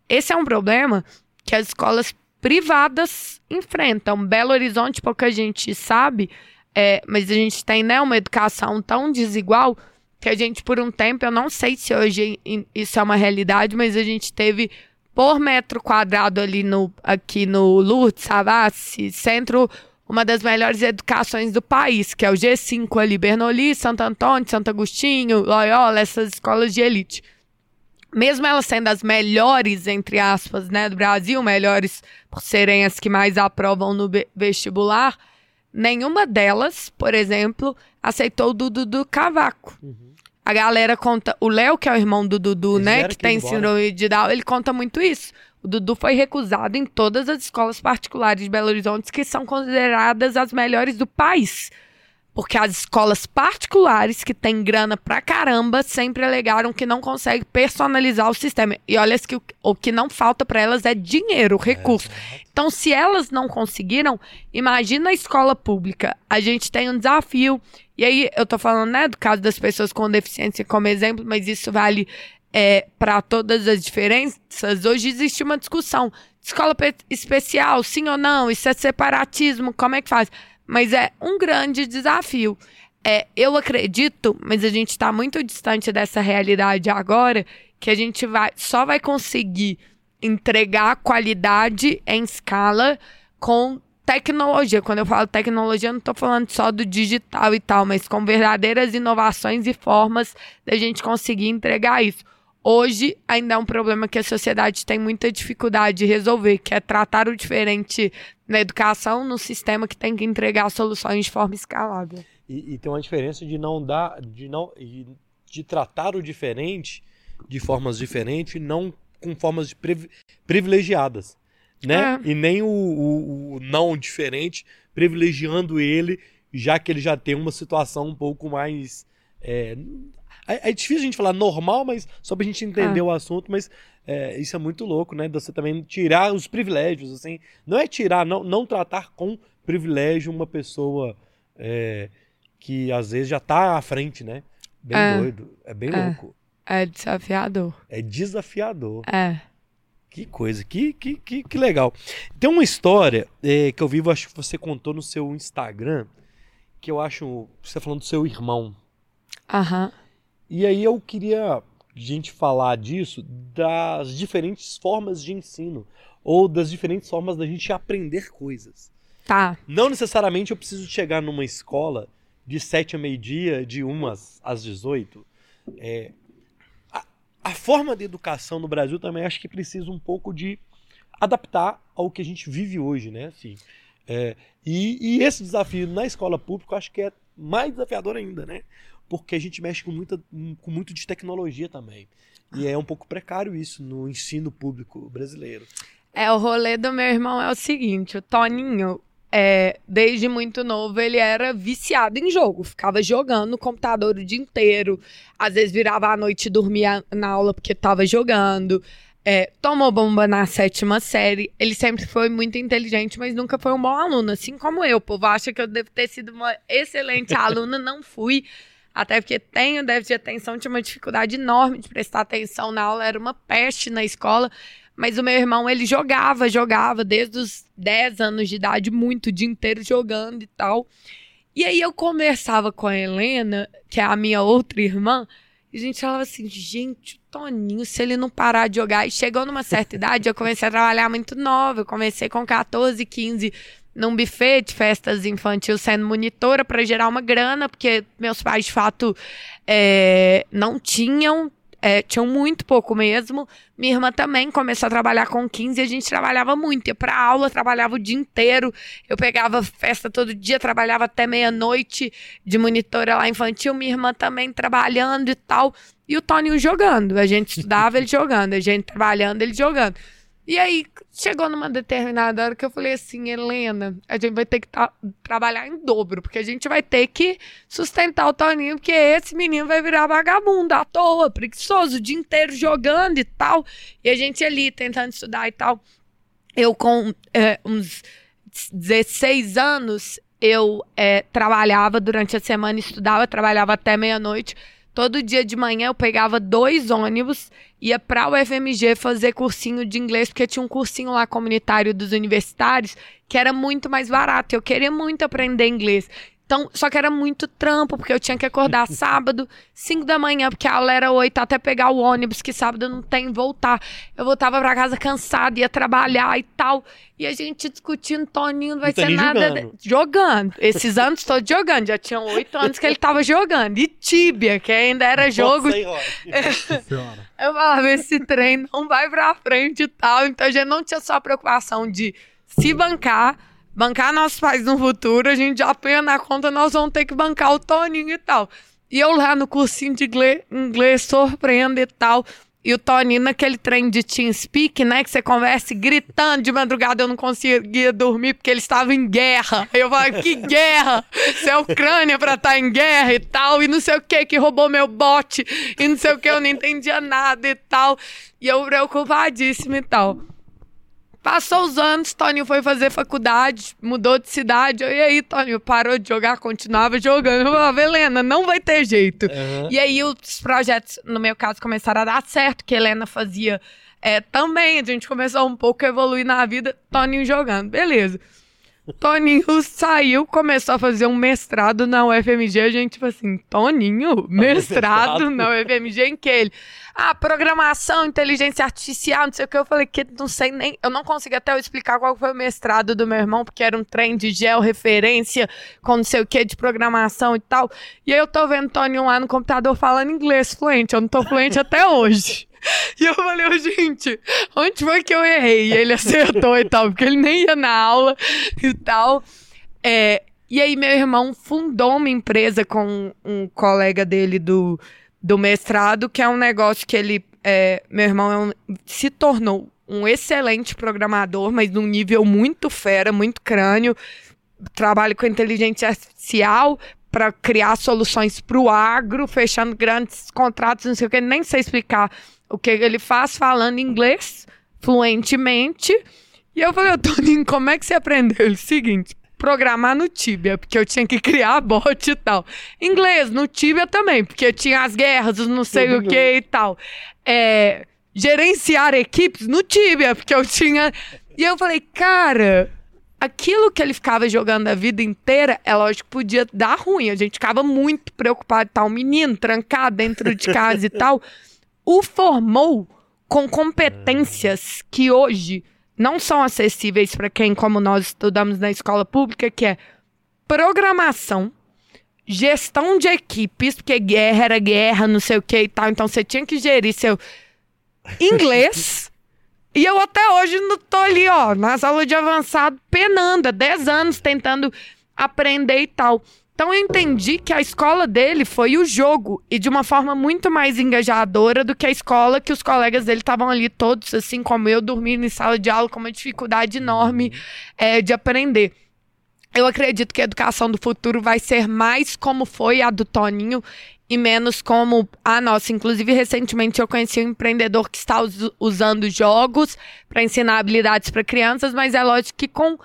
Esse é um problema que as escolas privadas enfrentam. Belo Horizonte, pouca gente sabe, é, mas a gente tem né, uma educação tão desigual que a gente, por um tempo, eu não sei se hoje isso é uma realidade, mas a gente teve por metro quadrado ali no, aqui no Lourdes, Savassi, centro, uma das melhores educações do país, que é o G5 ali, Bernoulli, Santo Antônio, Santo Agostinho, Loyola, essas escolas de elite. Mesmo elas sendo as melhores, entre aspas, né, do Brasil, melhores por serem as que mais aprovam no vestibular, nenhuma delas, por exemplo, aceitou o Dudu do Cavaco. Uhum. A galera conta. O Léo, que é o irmão do Dudu, Eles né? Que tem síndrome de Down, ele conta muito isso. O Dudu foi recusado em todas as escolas particulares de Belo Horizonte, que são consideradas as melhores do país. Porque as escolas particulares, que têm grana pra caramba, sempre alegaram que não conseguem personalizar o sistema. E olha que o, o que não falta para elas é dinheiro, recurso. É, então, se elas não conseguiram, imagina a escola pública. A gente tem um desafio. E aí, eu tô falando, né, do caso das pessoas com deficiência como exemplo, mas isso vale é, para todas as diferenças. Hoje existe uma discussão. Escola especial, sim ou não? Isso é separatismo? Como é que faz? Mas é um grande desafio. É, eu acredito, mas a gente está muito distante dessa realidade agora, que a gente vai, só vai conseguir entregar qualidade em escala com tecnologia. Quando eu falo tecnologia, eu não estou falando só do digital e tal, mas com verdadeiras inovações e formas da gente conseguir entregar isso. Hoje ainda é um problema que a sociedade tem muita dificuldade de resolver, que é tratar o diferente na educação, no sistema que tem que entregar soluções de forma escalável. E, e tem uma diferença de não dar, de não, de tratar o diferente de formas diferentes, não com formas de privilegiadas, né? É. E nem o, o, o não diferente privilegiando ele, já que ele já tem uma situação um pouco mais é, é, é, difícil a gente falar normal, mas só pra gente entender ah. o assunto, mas é, isso é muito louco, né? Você também tirar os privilégios, assim. Não é tirar, não, não tratar com privilégio uma pessoa é, que às vezes já tá à frente, né? Bem é. doido. É bem é. louco. É desafiador. É desafiador. É. Que coisa, que, que, que, que legal. Tem uma história é, que eu vi, acho que você contou no seu Instagram, que eu acho. Você tá falando do seu irmão. Aham. E aí eu queria a gente falar disso das diferentes formas de ensino. ou das diferentes formas da gente aprender coisas. Tá. Não necessariamente eu preciso chegar numa escola de 7 a meio-dia, de 1 às, às 18. É, a, a forma de educação no Brasil também acho que precisa um pouco de adaptar ao que a gente vive hoje, né? Assim, é, e, e, esse desafio na escola pública eu acho que é mais desafiador ainda, né? Porque a gente mexe com, muita, com muito de tecnologia também. E é um pouco precário isso no ensino público brasileiro. É, o rolê do meu irmão é o seguinte: o Toninho, é, desde muito novo, ele era viciado em jogo. Ficava jogando no computador o dia inteiro. Às vezes virava à noite e dormia na aula porque estava jogando. É, tomou bomba na sétima série. Ele sempre foi muito inteligente, mas nunca foi um bom aluno, assim como eu. O povo acha que eu devo ter sido uma excelente aluna, não fui. Até porque tenho déficit de atenção, tinha uma dificuldade enorme de prestar atenção na aula, era uma peste na escola. Mas o meu irmão, ele jogava, jogava desde os 10 anos de idade, muito, o dia inteiro jogando e tal. E aí eu conversava com a Helena, que é a minha outra irmã, e a gente falava assim, gente, o Toninho, se ele não parar de jogar. E chegou numa certa idade, eu comecei a trabalhar muito nova. Eu comecei com 14, 15 num buffet de festas infantil sendo monitora para gerar uma grana, porque meus pais, de fato, é, não tinham é, tinham muito pouco mesmo. Minha irmã também começou a trabalhar com 15 e a gente trabalhava muito. Ia pra aula, trabalhava o dia inteiro. Eu pegava festa todo dia, trabalhava até meia-noite de monitora lá infantil. Minha irmã também trabalhando e tal. E o Toninho jogando. A gente estudava, ele jogando. A gente trabalhando, ele jogando. E aí, chegou numa determinada hora que eu falei assim, Helena, a gente vai ter que tra trabalhar em dobro, porque a gente vai ter que sustentar o Toninho, porque esse menino vai virar vagabundo à toa, preguiçoso, o dia inteiro jogando e tal. E a gente ali, tentando estudar e tal. Eu, com é, uns 16 anos, eu é, trabalhava durante a semana, estudava, trabalhava até meia-noite. Todo dia de manhã eu pegava dois ônibus, ia para o FMG fazer cursinho de inglês, porque tinha um cursinho lá comunitário dos universitários que era muito mais barato. Eu queria muito aprender inglês. Então, só que era muito trampo, porque eu tinha que acordar sábado, 5 da manhã, porque a aula era 8, até pegar o ônibus, que sábado não tem, voltar. Eu voltava para casa cansada, ia trabalhar e tal. E a gente discutindo, Toninho não vai ser nada. Jogando. De... jogando. Esses anos todos jogando. Já tinham oito anos que ele tava jogando. E Tibia, que ainda era jogo. eu falava, esse trem não vai pra frente e tal. Então a gente não tinha só a preocupação de se bancar bancar nossos pais no futuro, a gente já na conta, nós vamos ter que bancar o Toninho e tal. E eu lá no cursinho de inglês, inglês e tal. E o Toninho naquele trem de TeamSpeak, né? Que você conversa gritando de madrugada, eu não conseguia dormir porque ele estava em guerra. Eu falei, que guerra? Você é Ucrânia pra estar tá em guerra e tal, e não sei o que, que roubou meu bote, e não sei o que, eu não entendia nada e tal. E eu preocupadíssima e tal. Passou os anos, Toninho foi fazer faculdade, mudou de cidade. E aí, Toninho parou de jogar, continuava jogando. Eu falava, Helena, não vai ter jeito. Uhum. E aí os projetos, no meu caso, começaram a dar certo, que a Helena fazia é, também. A gente começou um pouco a evoluir na vida, Toninho jogando. Beleza. Toninho saiu, começou a fazer um mestrado na UFMG. A gente, tipo assim, Toninho, mestrado na UFMG em que ele? Ah, programação, inteligência artificial, não sei o que. Eu falei que não sei nem. Eu não consigo até explicar qual foi o mestrado do meu irmão, porque era um trem de georreferência com não sei o que de programação e tal. E aí eu tô vendo Toninho lá no computador falando inglês fluente. Eu não tô fluente até hoje. E eu falei, oh, gente, onde foi que eu errei? E ele acertou e tal, porque ele nem ia na aula e tal. É, e aí, meu irmão fundou uma empresa com um colega dele do, do mestrado, que é um negócio que ele. É, meu irmão é um, se tornou um excelente programador, mas num nível muito fera, muito crânio. Trabalha com inteligência artificial para criar soluções para o agro, fechando grandes contratos, não sei o que, nem sei explicar o que ele faz falando inglês fluentemente. E eu falei, Toninho, como é que você aprendeu? Ele, seguinte, programar no Tibia, porque eu tinha que criar bot e tal. Inglês, no Tibia também, porque tinha as guerras, não sei o que e tal. É, gerenciar equipes no Tibia, porque eu tinha. E eu falei, cara, aquilo que ele ficava jogando a vida inteira, é lógico que podia dar ruim. A gente ficava muito preocupado, tal, um menino trancado dentro de casa e tal o formou com competências que hoje não são acessíveis para quem, como nós estudamos na escola pública, que é programação, gestão de equipes, porque guerra era guerra, não sei o que e tal, então você tinha que gerir seu inglês. E eu até hoje não tô ali, ó, nas aulas de avançado, penando, há 10 anos tentando aprender e tal. Então eu entendi que a escola dele foi o jogo e de uma forma muito mais engajadora do que a escola que os colegas dele estavam ali todos, assim como eu, dormindo em sala de aula com uma dificuldade enorme é, de aprender. Eu acredito que a educação do futuro vai ser mais como foi a do Toninho e menos como a nossa. Inclusive, recentemente eu conheci um empreendedor que está us usando jogos para ensinar habilidades para crianças, mas é lógico que com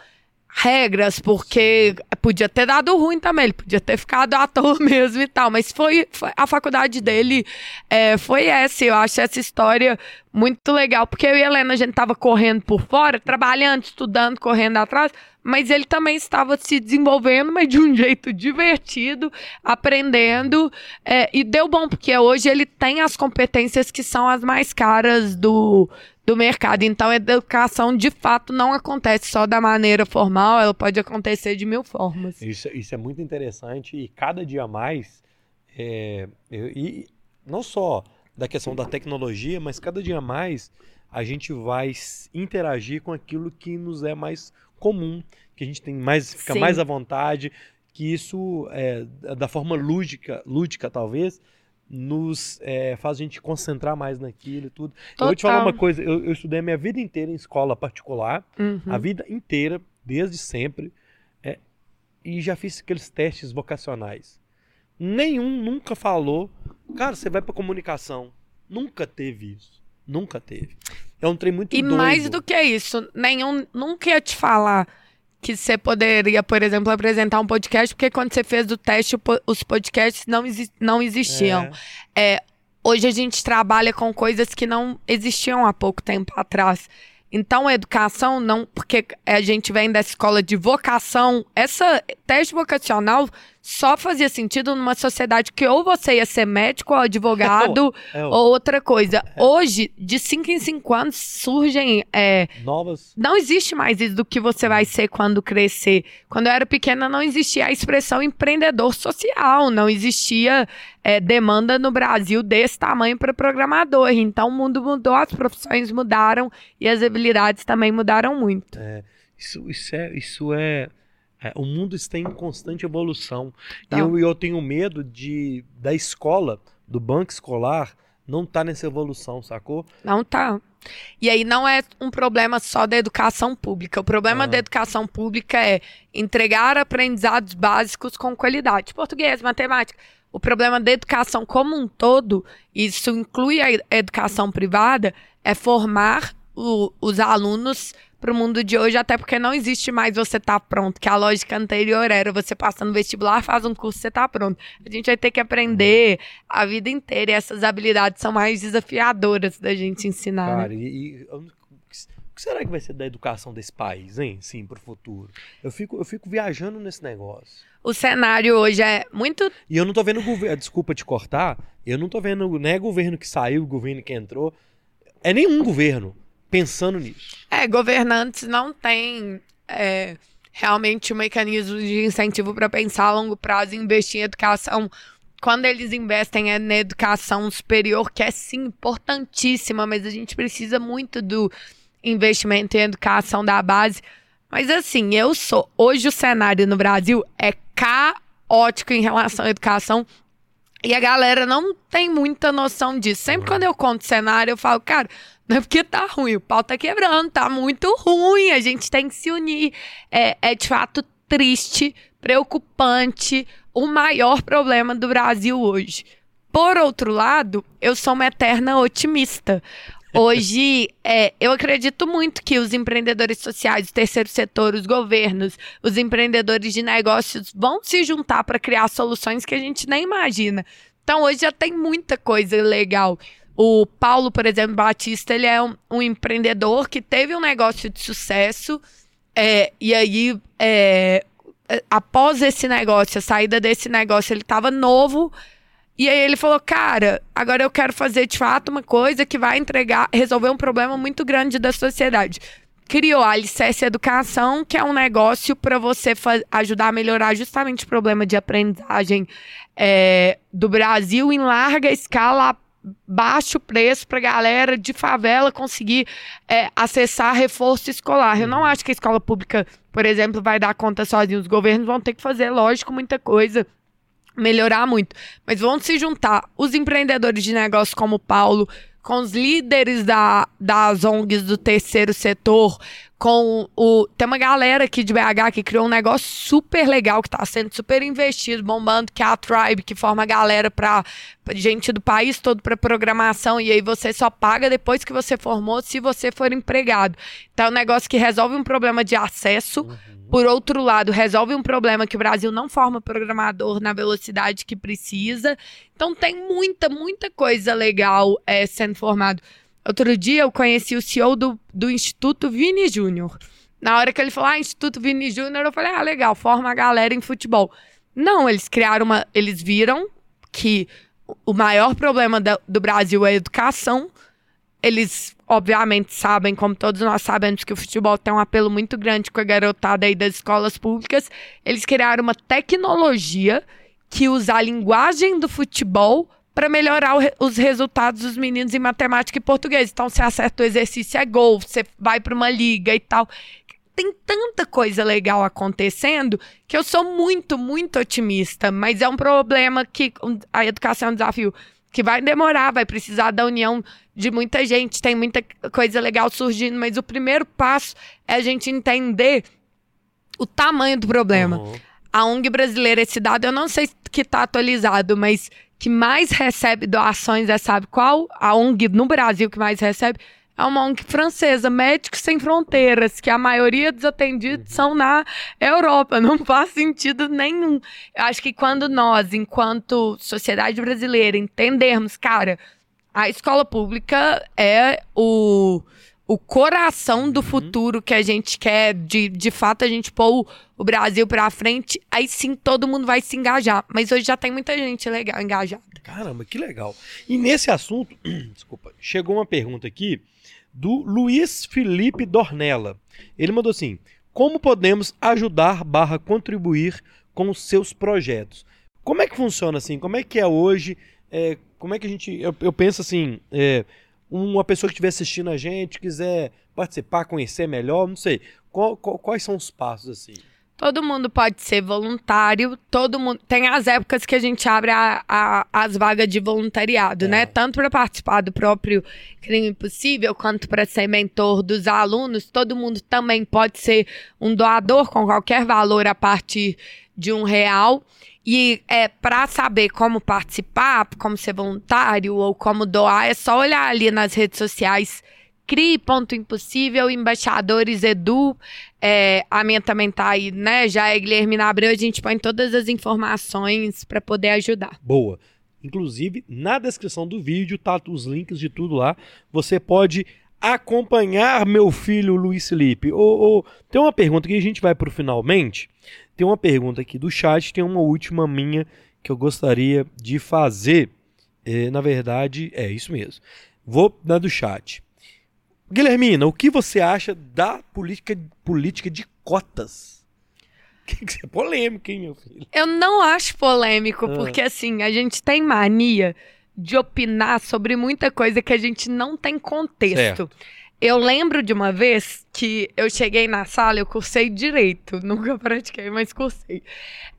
regras, porque podia ter dado ruim também, ele podia ter ficado à toa mesmo e tal, mas foi, foi a faculdade dele é, foi essa, eu acho essa história muito legal, porque eu e a Helena, a gente tava correndo por fora, trabalhando, estudando, correndo atrás, mas ele também estava se desenvolvendo, mas de um jeito divertido, aprendendo, é, e deu bom, porque hoje ele tem as competências que são as mais caras do, do mercado. Então, a educação, de fato, não acontece só da maneira formal, ela pode acontecer de mil formas. Isso, isso é muito interessante e cada dia mais, é, e não só da questão da tecnologia, mas cada dia mais a gente vai interagir com aquilo que nos é mais comum, que a gente tem mais, fica Sim. mais à vontade, que isso, é, da forma lúdica, lúdica talvez, nos é, faz a gente concentrar mais naquilo e tudo. Total. Eu vou te falar uma coisa, eu, eu, estudei a minha vida inteira em escola particular, uhum. a vida inteira, desde sempre, é, e já fiz aqueles testes vocacionais. Nenhum nunca falou, cara, você vai para comunicação. Nunca teve isso. Nunca teve. É um trem muito E doido. mais do que isso, nenhum nunca ia te falar que você poderia, por exemplo, apresentar um podcast, porque quando você fez o teste, os podcasts não, exi não existiam. É. É, hoje a gente trabalha com coisas que não existiam há pouco tempo atrás. Então, a educação não, porque a gente vem da escola de vocação, essa teste vocacional só fazia sentido numa sociedade que ou você ia ser médico ou advogado é, ou outra coisa. É. Hoje, de 5 em 5 anos, surgem. É, Novas. Não existe mais isso do que você vai ser quando crescer. Quando eu era pequena, não existia a expressão empreendedor social, não existia é, demanda no Brasil desse tamanho para programador. Então, o mundo mudou, as profissões mudaram e as habilidades também mudaram muito. É, isso, isso é. Isso é é, o mundo está em constante evolução. Tá. E eu, eu tenho medo de da escola, do banco escolar, não tá nessa evolução, sacou? Não tá. E aí não é um problema só da educação pública. O problema ah. da educação pública é entregar aprendizados básicos com qualidade. Português, matemática. O problema da educação como um todo, isso inclui a educação privada, é formar o, os alunos para o mundo de hoje, até porque não existe mais você tá pronto, que a lógica anterior era você passa no vestibular, faz um curso, você tá pronto. A gente vai ter que aprender a vida inteira e essas habilidades são mais desafiadoras da gente ensinar. Cara, né? e, e o que será que vai ser da educação desse país, hein? Sim, para o futuro. Eu fico, eu fico viajando nesse negócio. O cenário hoje é muito. E eu não tô vendo governo. Desculpa te cortar. Eu não tô vendo. Não é governo que saiu, governo que entrou. É nenhum governo pensando nisso. É, governantes não têm é, realmente um mecanismo de incentivo para pensar a longo prazo e investir em educação. Quando eles investem é na educação superior, que é sim importantíssima, mas a gente precisa muito do investimento em educação da base. Mas assim, eu sou. Hoje o cenário no Brasil é caótico em relação à educação. E a galera não tem muita noção disso. Sempre quando eu conto cenário, eu falo, cara, não é porque tá ruim, o pau tá quebrando, tá muito ruim, a gente tem que se unir. É, é de fato triste, preocupante, o maior problema do Brasil hoje. Por outro lado, eu sou uma eterna otimista. Hoje, é, eu acredito muito que os empreendedores sociais, o terceiro setor, os governos, os empreendedores de negócios vão se juntar para criar soluções que a gente nem imagina. Então, hoje já tem muita coisa legal. O Paulo, por exemplo, Batista, ele é um, um empreendedor que teve um negócio de sucesso é, e aí, é, é após esse negócio, a saída desse negócio, ele estava novo e aí ele falou, cara, agora eu quero fazer de fato uma coisa que vai entregar, resolver um problema muito grande da sociedade. criou a Alicerce Educação, que é um negócio para você ajudar a melhorar justamente o problema de aprendizagem é, do Brasil em larga escala, baixo preço para galera de favela conseguir é, acessar reforço escolar. Eu não acho que a escola pública, por exemplo, vai dar conta sozinha. Os governos vão ter que fazer, lógico, muita coisa melhorar muito. Mas vão se juntar os empreendedores de negócio como o Paulo, com os líderes da, das ONGs do terceiro setor, com o. Tem uma galera aqui de BH que criou um negócio super legal, que está sendo super investido, bombando, que é a Tribe, que forma a galera para gente do país todo para programação. E aí você só paga depois que você formou, se você for empregado. Então é um negócio que resolve um problema de acesso. Uhum por outro lado, resolve um problema que o Brasil não forma programador na velocidade que precisa. Então tem muita, muita coisa legal é, sendo formado. Outro dia eu conheci o CEO do, do Instituto Vini Júnior. Na hora que ele falou, ah, Instituto Vini Júnior, eu falei, ah, legal, forma a galera em futebol. Não, eles criaram uma. Eles viram que o maior problema da, do Brasil é a educação. Eles obviamente sabem, como todos nós sabemos, que o futebol tem um apelo muito grande com a garotada aí das escolas públicas. Eles criaram uma tecnologia que usa a linguagem do futebol para melhorar o, os resultados dos meninos em matemática e português. Então, se acerta o exercício, é gol, você vai para uma liga e tal. Tem tanta coisa legal acontecendo que eu sou muito, muito otimista, mas é um problema que a educação é um desafio que vai demorar, vai precisar da união de muita gente, tem muita coisa legal surgindo, mas o primeiro passo é a gente entender o tamanho do problema. Uhum. A ONG brasileira, esse dado, eu não sei que está atualizado, mas que mais recebe doações é, sabe qual? A ONG no Brasil que mais recebe é uma ONG francesa, Médicos Sem Fronteiras, que a maioria dos atendidos uhum. são na Europa. Não faz sentido nenhum. Eu acho que quando nós, enquanto sociedade brasileira, entendermos, cara, a escola pública é o, o coração do uhum. futuro que a gente quer, de, de fato, a gente pôr o, o Brasil pra frente, aí sim todo mundo vai se engajar. Mas hoje já tem muita gente legal engajada. Caramba, que legal. E nesse assunto, desculpa, chegou uma pergunta aqui do Luiz Felipe Dornella. Ele mandou assim: Como podemos ajudar barra contribuir com os seus projetos? Como é que funciona assim? Como é que é hoje? É, como é que a gente. Eu, eu penso assim, é, uma pessoa que estiver assistindo a gente, quiser participar, conhecer melhor, não sei. Qual, qual, quais são os passos assim? Todo mundo pode ser voluntário, todo mundo. Tem as épocas que a gente abre a, a, as vagas de voluntariado, é. né? Tanto para participar do próprio Crime Impossível, quanto para ser mentor dos alunos. Todo mundo também pode ser um doador com qualquer valor a partir de um real. E é, para saber como participar, como ser voluntário ou como doar, é só olhar ali nas redes sociais CRI, Ponto Impossível, Embaixadores Edu, é, a minha também tá aí, né? Já é Guilherme Abreu, a gente põe todas as informações para poder ajudar. Boa. Inclusive, na descrição do vídeo tá os links de tudo lá. Você pode acompanhar meu filho Luiz Felipe. Ou, tem uma pergunta que a gente vai pro finalmente. Tem uma pergunta aqui do chat, tem uma última minha que eu gostaria de fazer. É, na verdade, é isso mesmo. Vou na do chat. Guilhermina, o que você acha da política, política de cotas? Que é polêmico, hein, meu filho? Eu não acho polêmico, ah. porque assim, a gente tem mania de opinar sobre muita coisa que a gente não tem contexto. Certo. Eu lembro de uma vez que eu cheguei na sala, eu cursei direito, nunca pratiquei, mas cursei.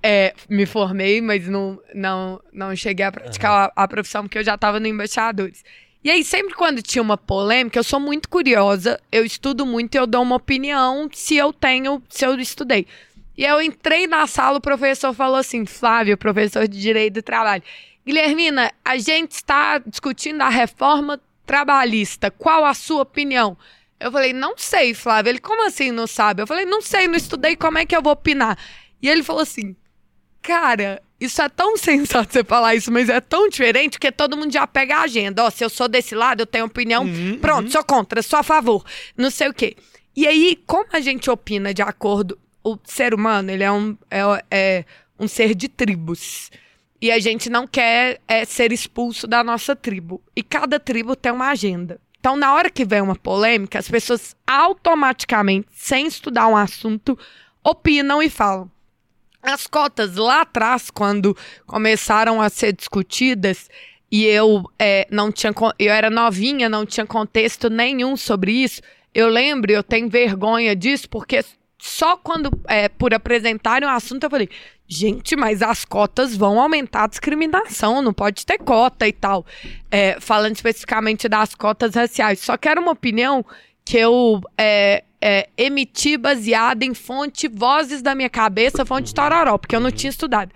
É, me formei, mas não, não, não cheguei a praticar uhum. a, a profissão porque eu já estava no Embaixadores. E aí, sempre quando tinha uma polêmica, eu sou muito curiosa, eu estudo muito e eu dou uma opinião se eu tenho, se eu estudei. E eu entrei na sala, o professor falou assim: Flávio, professor de Direito do Trabalho. Guilhermina, a gente está discutindo a reforma trabalhista. Qual a sua opinião? Eu falei, não sei, Flávio. Ele, como assim não sabe? Eu falei, não sei, não estudei, como é que eu vou opinar? E ele falou assim: Cara, isso é tão sensato você falar isso, mas é tão diferente que todo mundo já pega a agenda. Ó, se eu sou desse lado, eu tenho opinião. Uhum, Pronto, uhum. sou contra, sou a favor. Não sei o quê. E aí, como a gente opina de acordo. O ser humano, ele é um, é, é um ser de tribos. E a gente não quer é, ser expulso da nossa tribo. E cada tribo tem uma agenda. Então, na hora que vem uma polêmica, as pessoas automaticamente, sem estudar um assunto, opinam e falam. As cotas lá atrás, quando começaram a ser discutidas, e eu é, não tinha eu era novinha, não tinha contexto nenhum sobre isso. Eu lembro, eu tenho vergonha disso, porque só quando, é, por apresentarem o assunto, eu falei, gente, mas as cotas vão aumentar a discriminação, não pode ter cota e tal. É, falando especificamente das cotas raciais. Só que era uma opinião que eu é, é, emiti baseada em fonte, vozes da minha cabeça, fonte tororó, porque eu não tinha estudado.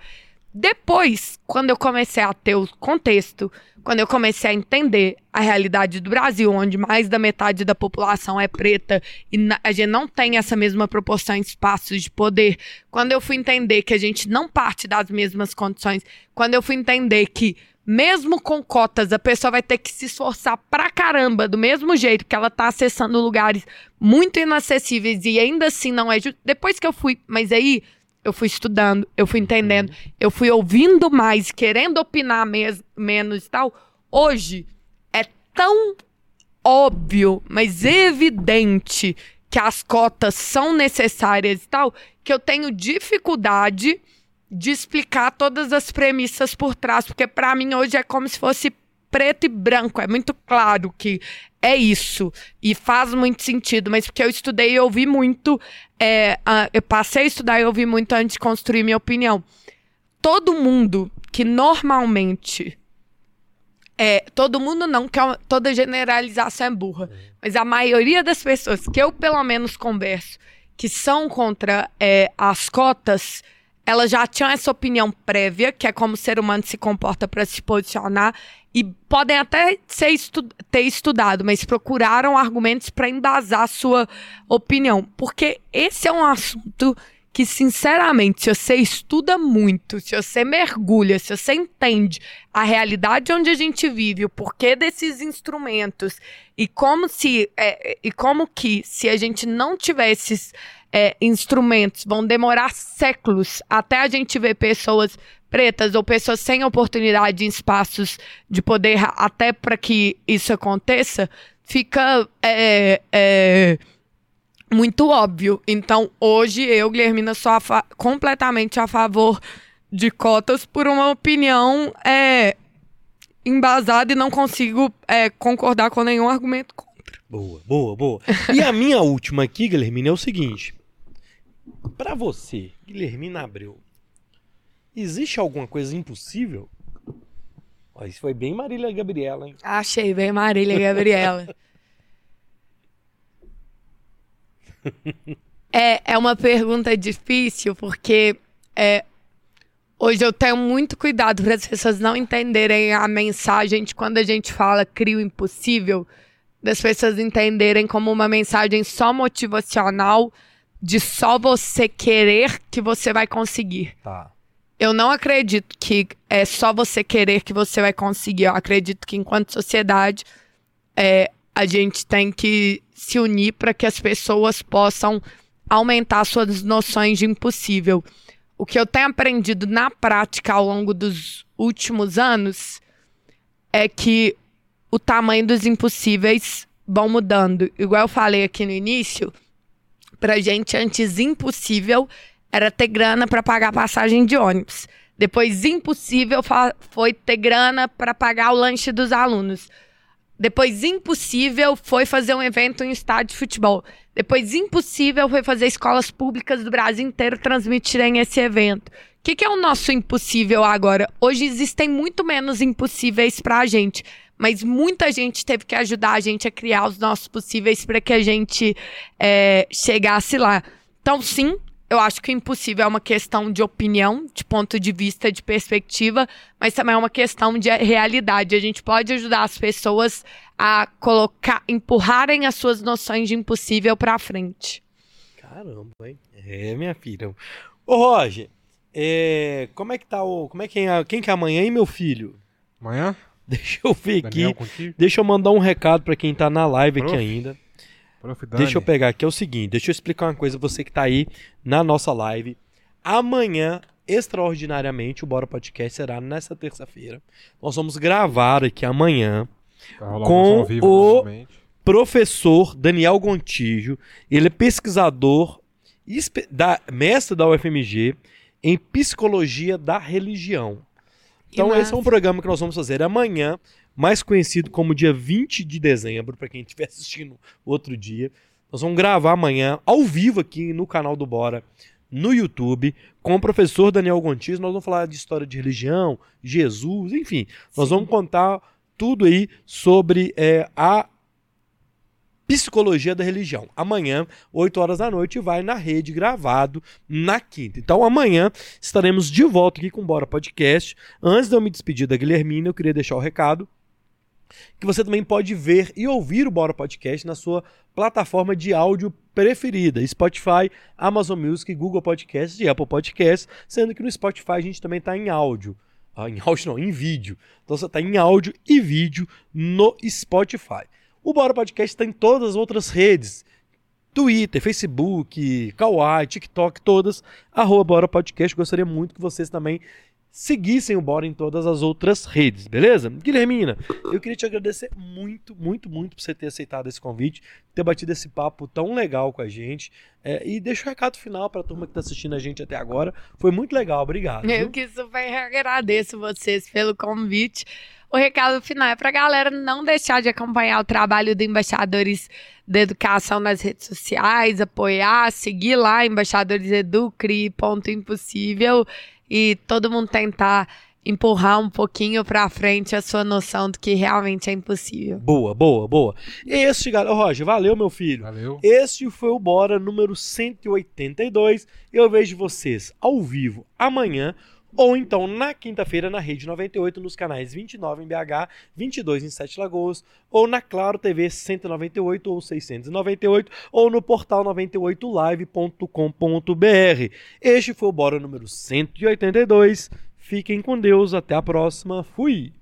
Depois, quando eu comecei a ter o contexto, quando eu comecei a entender a realidade do Brasil, onde mais da metade da população é preta e a gente não tem essa mesma proporção em espaços de poder, quando eu fui entender que a gente não parte das mesmas condições, quando eu fui entender que mesmo com cotas, a pessoa vai ter que se esforçar pra caramba, do mesmo jeito que ela tá acessando lugares muito inacessíveis e ainda assim não é justo. Depois que eu fui, mas aí eu fui estudando, eu fui entendendo, uhum. eu fui ouvindo mais, querendo opinar mes menos e tal. Hoje é tão óbvio, mas evidente que as cotas são necessárias e tal, que eu tenho dificuldade de explicar todas as premissas por trás, porque para mim hoje é como se fosse preto e branco, é muito claro que é isso e faz muito sentido, mas porque eu estudei e ouvi muito, é, uh, eu passei a estudar e ouvi muito antes de construir minha opinião. Todo mundo que normalmente é, todo mundo não, que é toda generalização é burra, mas a maioria das pessoas que eu pelo menos converso que são contra é, as cotas elas já tinham essa opinião prévia, que é como o ser humano se comporta para se posicionar, e podem até estu ter estudado, mas procuraram argumentos para embasar sua opinião. Porque esse é um assunto que, sinceramente, se você estuda muito, se você mergulha, se você entende a realidade onde a gente vive, o porquê desses instrumentos, e como se é, e como que se a gente não tivesse é, instrumentos vão demorar séculos até a gente ver pessoas pretas ou pessoas sem oportunidade em espaços de poder até para que isso aconteça, fica é, é, muito óbvio. Então, hoje eu, Guilhermina, sou a completamente a favor de cotas por uma opinião é, embasada e não consigo é, concordar com nenhum argumento contra. Boa, boa, boa. E a minha última aqui, Guilhermina, é o seguinte. Para você, Guilhermina Abreu, existe alguma coisa impossível? Ó, isso foi bem Marília Gabriela, hein? Achei bem Marília Gabriela. é, é uma pergunta difícil, porque é, hoje eu tenho muito cuidado para as pessoas não entenderem a mensagem de quando a gente fala cria o impossível, das pessoas entenderem como uma mensagem só motivacional de só você querer que você vai conseguir. Tá. Eu não acredito que é só você querer que você vai conseguir. Eu acredito que enquanto sociedade é, a gente tem que se unir para que as pessoas possam aumentar suas noções de impossível. O que eu tenho aprendido na prática ao longo dos últimos anos é que o tamanho dos impossíveis vão mudando. Igual eu falei aqui no início, pra gente antes impossível era ter grana para pagar passagem de ônibus. Depois impossível foi ter grana para pagar o lanche dos alunos. Depois impossível foi fazer um evento em estádio de futebol. Depois impossível foi fazer escolas públicas do Brasil inteiro transmitirem esse evento. O que, que é o nosso impossível agora? Hoje existem muito menos impossíveis para a gente mas muita gente teve que ajudar a gente a criar os nossos possíveis para que a gente é, chegasse lá. Então, sim, eu acho que o impossível é uma questão de opinião, de ponto de vista, de perspectiva, mas também é uma questão de realidade. A gente pode ajudar as pessoas a colocar, empurrarem as suas noções de impossível para frente. Caramba, hein? É, minha filha. Ô, Roger, é, como é que tá o. Como é que é, quem que é amanhã, hein, meu filho? Amanhã? Deixa eu ver aqui. Deixa eu mandar um recado para quem tá na live Prof. aqui ainda. Prof. Deixa eu pegar aqui. É o seguinte, deixa eu explicar uma coisa. Você que tá aí na nossa live. Amanhã, extraordinariamente, o Bora Podcast será nessa terça-feira. Nós vamos gravar aqui amanhã rolar Com ao vivo o- novamente. professor Daniel Gontijo. Ele é pesquisador, da, mestre da UFMG em psicologia da religião. Então, esse é um programa que nós vamos fazer amanhã, mais conhecido como dia 20 de dezembro, para quem estiver assistindo outro dia. Nós vamos gravar amanhã, ao vivo, aqui no canal do Bora, no YouTube, com o professor Daniel Gontijo. Nós vamos falar de história de religião, Jesus, enfim. Nós Sim. vamos contar tudo aí sobre é, a psicologia da religião. Amanhã, 8 horas da noite, vai na rede gravado na quinta. Então, amanhã estaremos de volta aqui com o Bora Podcast. Antes de eu me despedir da Guilhermina, eu queria deixar o recado que você também pode ver e ouvir o Bora Podcast na sua plataforma de áudio preferida, Spotify, Amazon Music, Google Podcasts e Apple Podcasts, sendo que no Spotify a gente também está em áudio. Ah, em áudio não, em vídeo. Então você está em áudio e vídeo no Spotify. O Bora Podcast está em todas as outras redes. Twitter, Facebook, Kawaii, TikTok, todas, arroba Bora Podcast. Gostaria muito que vocês também seguissem o Bora em todas as outras redes, beleza? Guilhermina, eu queria te agradecer muito, muito, muito por você ter aceitado esse convite, ter batido esse papo tão legal com a gente. É, e deixa o recado final para a turma que está assistindo a gente até agora. Foi muito legal, obrigado. Eu viu? que super agradeço vocês pelo convite. O recado final é para a galera não deixar de acompanhar o trabalho do Embaixadores da Educação nas redes sociais, apoiar, seguir lá, Embaixadores E todo mundo tentar empurrar um pouquinho para frente a sua noção do que realmente é impossível. Boa, boa, boa. Este, galera, Roger, valeu, meu filho. Valeu. Este foi o Bora número 182. Eu vejo vocês ao vivo amanhã ou então na quinta-feira na Rede 98 nos canais 29 em BH, 22 em Sete Lagoas, ou na Claro TV 198 ou 698 ou no portal 98live.com.br. Este foi o Bora número 182. Fiquem com Deus, até a próxima. Fui.